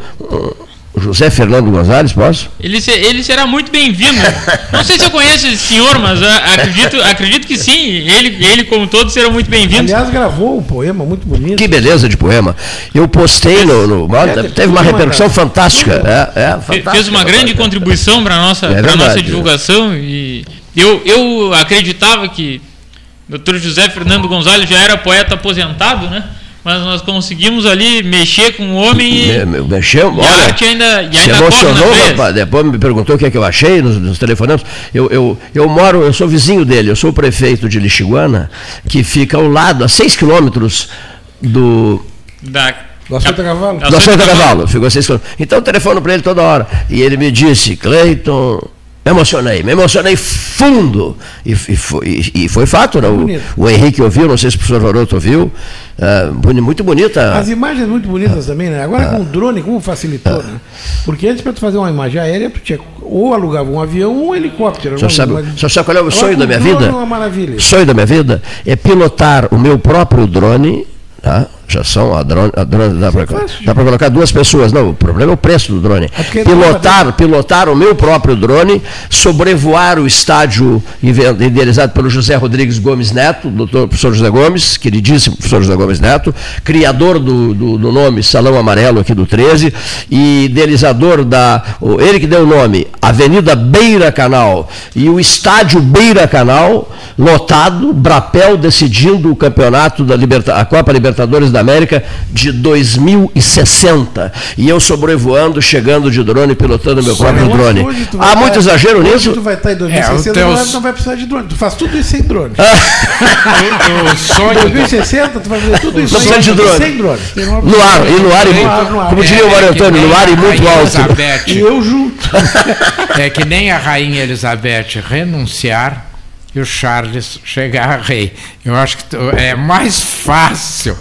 José Fernando Gonzalez, posso? Ele, se- ele será muito bem-vindo. Não sei se eu conheço esse senhor, mas ah, acredito, acredito que sim. Ele, ele, como todos, serão muito bem-vindos. Aliás, gravou um poema muito bonito. Que beleza de poema. Eu postei no. no- É, teve uma repercussão fantástica. É, é, fantástica, fez uma grande contribuição para a nossa, É verdade. nossa divulgação. E eu, eu acreditava que o Dr. José Fernando Gonzalez já era poeta aposentado, né? Mas nós conseguimos ali mexer com o homem e, Me- me- Mexeu, e a olha, arte ainda, e ainda emocionou, rapaz. Depois me perguntou o que é que eu achei nos, nos telefonemas. Eu, eu, eu moro, eu sou vizinho dele, eu sou o prefeito de Lixiguana, que fica ao lado, a seis quilômetros do, Da, Do Açoita Cavalo? Do Açoita Cavalo. Ficou a seis quilômetros. Então eu telefono para ele toda hora. E ele me disse, Cleiton, me emocionei, me emocionei fundo. E, e foi, e- foi fato, né? O, o Henrique ouviu, não sei se o professor Varoto ouviu. ah, boni- muito bonita. As imagens muito bonitas também, né? Agora com o drone, como facilitou, né? Porque antes para tu fazer uma imagem aérea, tu tinha ou alugava um avião ou um helicóptero. O senhor sabe, Mas- sabe qual é o Agora sonho da minha drone vida? É uma maravilha. O sonho da minha vida é pilotar o meu próprio drone. Tá? Já são a drone, a drone dá para pra colocar duas pessoas. Não, o problema é o preço do drone. não Pilotar, pilotar o meu próprio drone, sobrevoar o estádio idealizado pelo José Rodrigues Gomes Neto, doutor professor José Gomes, queridíssimo professor José Gomes Neto, criador do, do, do nome Salão Amarelo aqui do 13, e idealizador da. Ele que deu o nome, Avenida Beira Canal, e o estádio Beira Canal, lotado, Brapel decidindo o campeonato da Liberta, a Copa Libertadores da América de 2060. E eu sobrevoando, chegando de drone, pilotando meu próprio Hoje- drone. hoje Há estar- muito exagero hoje nisso? tu vai estar em É, 2060 o teu- não, vai, não vai precisar de drone. Tu faz tudo isso sem drone. O Em sonho 2060 tu vai fazer tudo isso precisa de drone. sem drone. No ar, e no ar, e No mu- ar, no ar. como diria o É, Mário Antônio, no ar e a muito alto. Elizabeth. E eu junto. É que nem a rainha Elizabeth renunciar e o Charles chegar a rei. Eu acho que é mais fácil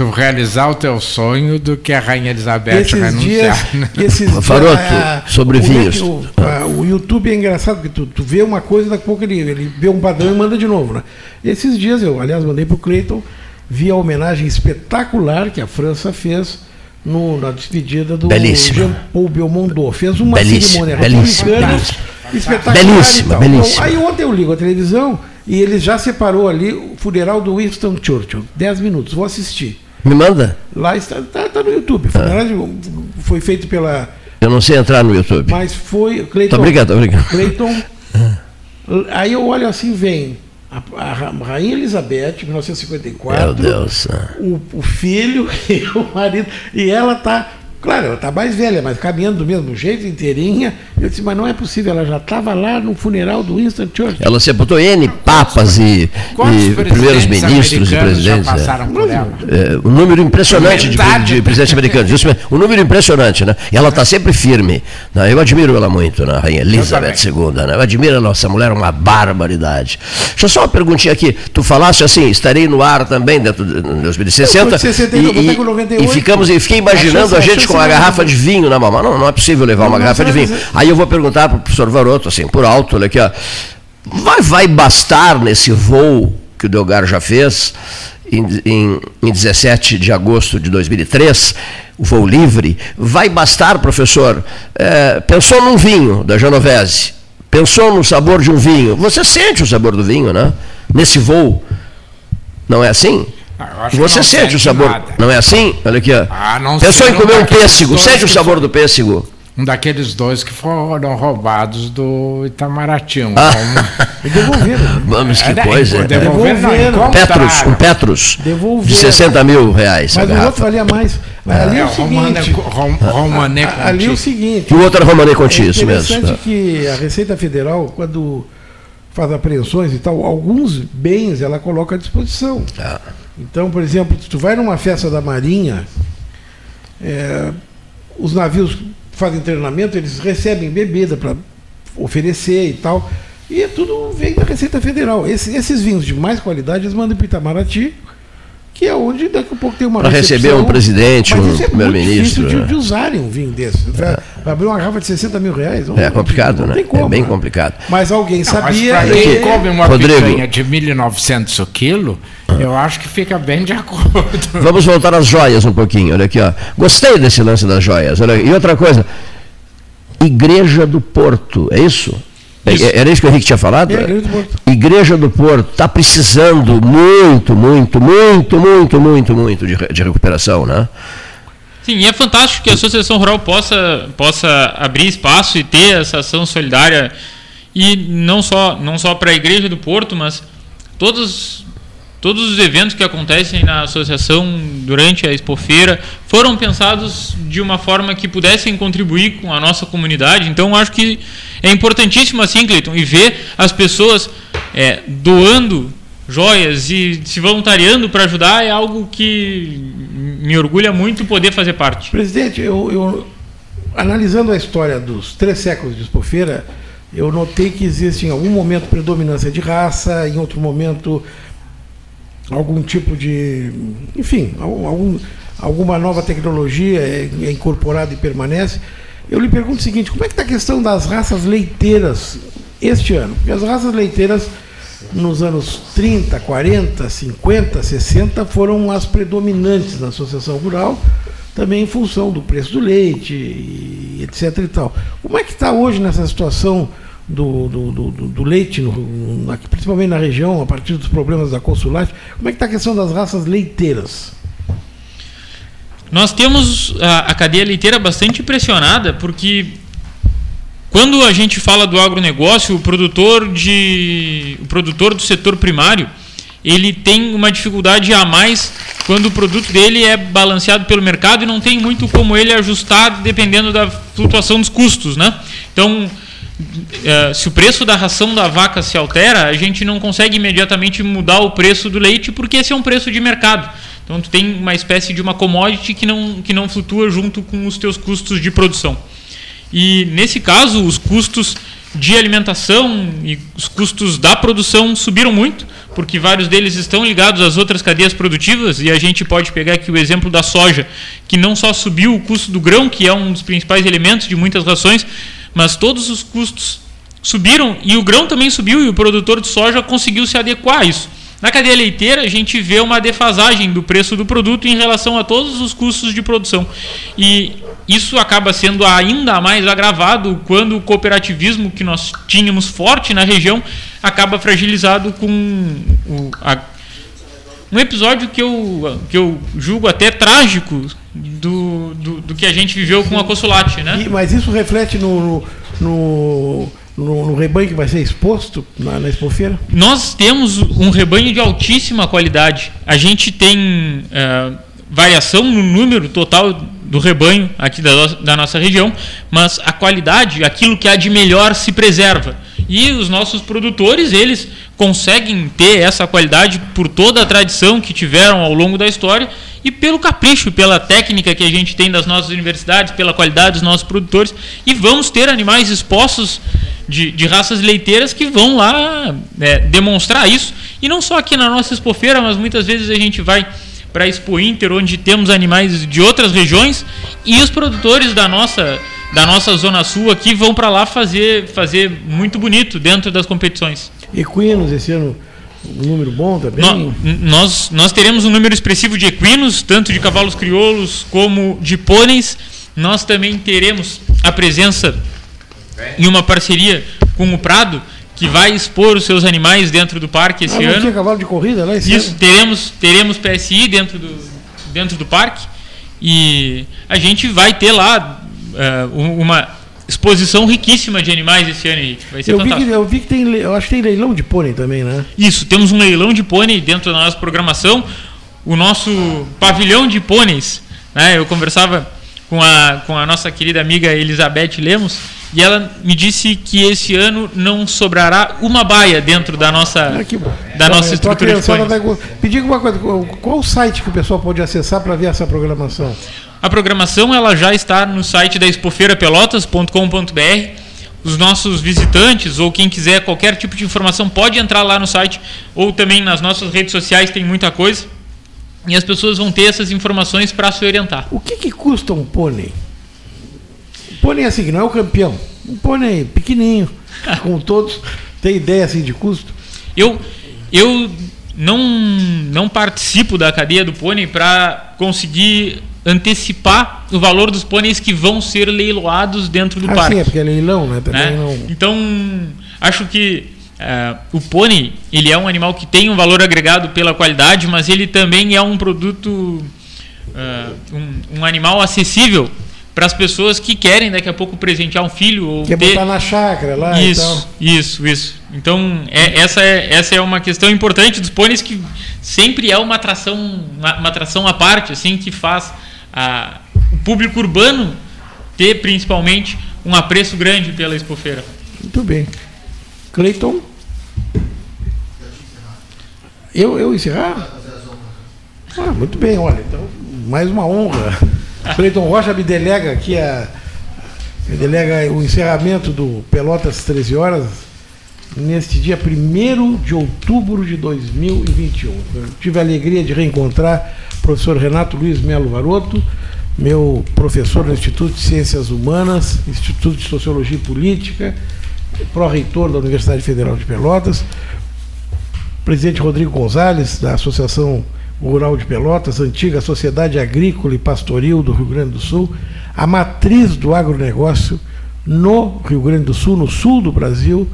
tu realizar o teu sonho do que a rainha Elizabeth esses dias, renunciar. esses dias, Faroto, a- sobre o, vinhos. O, a- o YouTube é engraçado, porque tu, tu vê uma coisa, daqui a pouco ele, ele vê um padrão e manda de novo. Né? Esses dias eu, aliás, mandei para o Cleiton, vi a homenagem espetacular que a França fez no- na despedida do. Jean-Paul Belmondo. Fez uma Belíssima, cerimônia belíssima, republicana belíssima. espetacular. Belíssima, e tal. belíssima. Bom, aí ontem eu ligo a televisão e ele já separou ali o funeral do Winston Churchill. 10 minutos, vou assistir. Me manda. Lá está, tá, tá no YouTube. Ah. O funeral foi feito pela. Eu não sei entrar no YouTube. Mas foi. Cleiton, Tá obrigado, obrigado. Cleiton. Aí eu olho assim, vem a, a Ra- Rainha Elizabeth, 1954. Meu Deus. O, o filho e o marido. E ela tá. Claro, ela tá mais velha, mas caminhando do mesmo jeito, inteirinha. Eu disse, mas não é possível, ela já estava lá no funeral do Winston Churchill. Ela sepultou N papas e, e primeiros presidentes ministros e americanos já presidentes. é. passaram por ela? É, um número impressionante de, de presidentes americanos. Um número impressionante, né? E ela está sempre firme. né? Eu admiro ela muito, né? a Rainha Elizabeth II. Né? Eu admiro ela, essa mulher, é uma barbaridade. Deixa eu só uma perguntinha aqui. Tu falaste assim, estarei no ar também dentro de 2060. Eu tô de 60, eu tô com 98. e ficamos, e fiquei imaginando A a gente a com uma não- garrafa de vinho na mão. Não, não é possível levar uma garrafa de vinho. Aí eu vou perguntar para o professor Varoto, assim, por alto, olha aqui, ó. Vai, vai bastar nesse voo que o Delgar já fez em, em, em 17 de agosto de 2003, o voo livre, vai bastar, professor, é, pensou num vinho da Genovese, pensou no sabor de um vinho, você sente o sabor do vinho, né? Nesse voo, não é assim? Ah, Você sente o sabor, nada. não é assim? Olha aqui, ó. Ah, não Pensou em comer um pêssego, sente o sabor for- do pêssego? Um daqueles dois que foram roubados do Itamaraty. Um, Ah. E devolveram. né? Vamos, que É, coisa. é, né? devolveram, não, Devolveram. Petros, um Petros de Devolveram. 60 mil reais Mas o outro valia mais. Mas ali é o Romane, seguinte. Rom, Romané a- Ali é o Conti. seguinte. E o outro era Romané Conti, É isso mesmo. interessante que a Receita Federal, quando faz apreensões e tal, alguns bens ela coloca à disposição. Ah. Então, por exemplo, se tu vai numa festa da Marinha, é, os navios fazem treinamento, eles recebem bebida para oferecer e tal. E é tudo vem da Receita Federal. Esse- esses vinhos de mais qualidade eles mandam para Itamaraty, que é onde daqui a pouco tem uma Pra receber um presidente, Mas um é primeiro-ministro, difícil de, né? de usarem um vinho desse. Vai vai abrir uma garrafa de 60 mil reais. não- É complicado, não né? como, é bem né? complicado. Mas alguém Mas sabia. pra e- quem come uma Rodrigo. picanha de 1.900 o quilo, eu acho que fica bem de acordo. Vamos voltar às joias um pouquinho, olha aqui, ó. Gostei desse lance das joias. Olha, e outra coisa, Igreja do Porto, é isso? É- Isso. Era isso que o Henrique tinha falado? É, Igreja do Porto. Igreja do Porto está precisando muito, muito, muito, muito, muito, muito de, de recuperação, né? Sim, e é fantástico que a Associação Rural possa, possa abrir espaço e ter essa ação solidária e não só, não só para a Igreja do Porto, mas todos todos os eventos que acontecem na associação durante a expofeira foram pensados de uma forma que pudessem contribuir com a nossa comunidade. Então, acho que é importantíssimo assim, Cleiton, e ver as pessoas é, doando joias e se voluntariando para ajudar é algo que me orgulha muito poder fazer parte. Presidente, eu, eu analisando a história dos três séculos de expofeira, eu notei que existe em algum momento predominância de raça, em outro momento algum tipo de, enfim, algum, alguma nova tecnologia é, é incorporada e permanece. Eu lhe pergunto o seguinte: como é que está a questão das raças leiteiras este ano? Porque as raças leiteiras nos anos 30, 40, 50, 60 foram as predominantes na associação rural, também em função do preço do leite, etc. E tal. Como é que está hoje nessa situação do, do, do, do leite, no, principalmente na região, a partir dos problemas da consulate? Como é que está a questão das raças leiteiras? Nós temos a, a cadeia leiteira bastante pressionada, porque quando a gente fala do agronegócio, o produtor, de, o produtor do setor primário, ele tem uma dificuldade a mais quando o produto dele é balanceado pelo mercado e não tem muito como ele ajustar dependendo da flutuação dos custos, né? Então, é, se o preço da ração da vaca se altera, a gente não consegue imediatamente mudar o preço do leite porque esse é um preço de mercado. Então, tu tem uma espécie de uma commodity que não, que não flutua junto com os teus custos de produção. E nesse caso, os custos de alimentação e os custos da produção subiram muito, porque vários deles estão ligados às outras cadeias produtivas, e a gente pode pegar aqui o exemplo da soja, que não só subiu o custo do grão, que é um dos principais elementos de muitas rações, mas todos os custos subiram e o grão também subiu e o produtor de soja conseguiu se adequar a isso. Na cadeia leiteira, a gente vê uma defasagem do preço do produto em relação a todos os custos de produção. E isso acaba sendo ainda mais agravado quando o cooperativismo que nós tínhamos forte na região acaba fragilizado com o, a, um episódio que eu, que eu julgo até trágico do, do, do que a gente viveu com a Consulate. Né? E, mas isso reflete no, no, no, no, rebanho que vai ser exposto na, na expofeira? Nós temos um rebanho de altíssima qualidade. A gente tem é, variação no número total do rebanho aqui da, da nossa região, mas a qualidade, aquilo que há de melhor, se preserva. E os nossos produtores, eles conseguem ter essa qualidade por toda a tradição que tiveram ao longo da história e pelo capricho, pela técnica que a gente tem das nossas universidades, pela qualidade dos nossos produtores. E vamos ter animais expostos de, de raças leiteiras que vão lá é, demonstrar isso. E não só aqui na nossa expofeira, mas muitas vezes a gente vai para a Expo Inter, onde temos animais de outras regiões, e os produtores da nossa, da nossa Zona Sul aqui vão para lá fazer, fazer muito bonito dentro das competições. Equinos esse ano um número bom também? No, nós, nós teremos um número expressivo de equinos, tanto de cavalos crioulos como de pôneis. Nós também teremos a presença em uma parceria com o Prado, que vai expor os seus animais dentro do parque esse ah, ano. Tinha cavalo de corrida lá esse Isso, ano. teremos teremos PSI dentro do dentro do parque e a gente vai ter lá uh, uma exposição riquíssima de animais esse ano. Vai ser eu fantástico. Vi que, eu vi que tem, eu acho que tem leilão de pônei também, né? Isso, temos um leilão de pônei dentro da nossa programação. O nosso pavilhão de pôneis, né? Eu conversava com a, com a nossa querida amiga Elizabeth Lemos e ela me disse que esse ano não sobrará uma baia dentro da nossa, ah, da então, nossa estrutura de pôneis. Vai... Pedir uma coisa, qual o site que o pessoal pode acessar para ver essa programação? A programação ela já está no site da expofeirapelotas.com.br. Os nossos visitantes ou quem quiser qualquer tipo de informação pode entrar lá no site ou também nas nossas redes sociais tem muita coisa. E as pessoas vão ter essas informações para se orientar. O que, que custa um pônei? pônei assim, que não é o campeão. Um pônei pequenininho, com todos. Tem ideia assim de custo? Eu, eu não, não participo da cadeia do pônei para conseguir antecipar o valor dos pôneis que vão ser leiloados dentro do ah, parque. Sim, é porque é leilão, né? né? Não... Então, acho que uh, o pônei ele é um animal que tem um valor agregado pela qualidade, mas ele também é um produto, uh, um, um animal acessível para as pessoas que querem daqui a pouco presentear um filho ou Quer ter... botar na chácara lá isso, Isso, isso. Então, é, essa, é, essa é uma questão importante dos pôneis que sempre é uma atração, uma, uma atração à parte, assim, que faz a, o público urbano ter principalmente um apreço grande pela expofeira. Muito bem. Cleiton? Eu, eu encerrar? Ah, muito bem, olha, então, mais uma honra. Cleiton Rocha me delega aqui a. Me delega o encerramento do Pelotas 13 horas neste dia 1 de outubro de 2021. Eu tive a alegria de reencontrar o professor Renato Luiz Melo Varoto, meu professor no Instituto de Ciências Humanas, Instituto de Sociologia e Política, pró-reitor da Universidade Federal de Pelotas, presidente Rodrigo Gonzalez, da Associação Rural de Pelotas, antiga Sociedade Agrícola e Pastoril do Rio Grande do Sul, a matriz do agronegócio no Rio Grande do Sul, no sul do Brasil,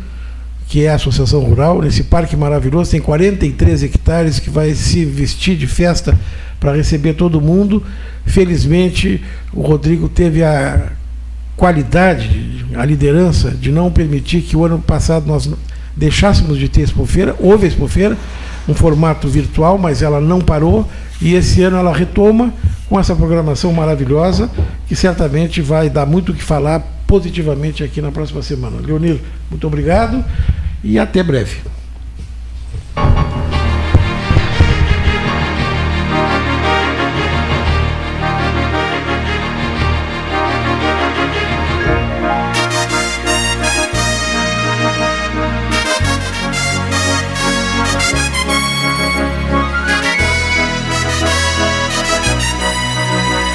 que é a Associação Rural, nesse parque maravilhoso, tem 43 hectares que vai se vestir de festa para receber todo mundo. Felizmente, o Rodrigo teve a qualidade, a liderança de não permitir que o ano passado nós deixássemos de ter expofeira. Houve expofeira, um formato virtual, mas ela não parou e esse ano ela retoma com essa programação maravilhosa que certamente vai dar muito o que falar positivamente aqui na próxima semana. Leonir, muito obrigado e até breve.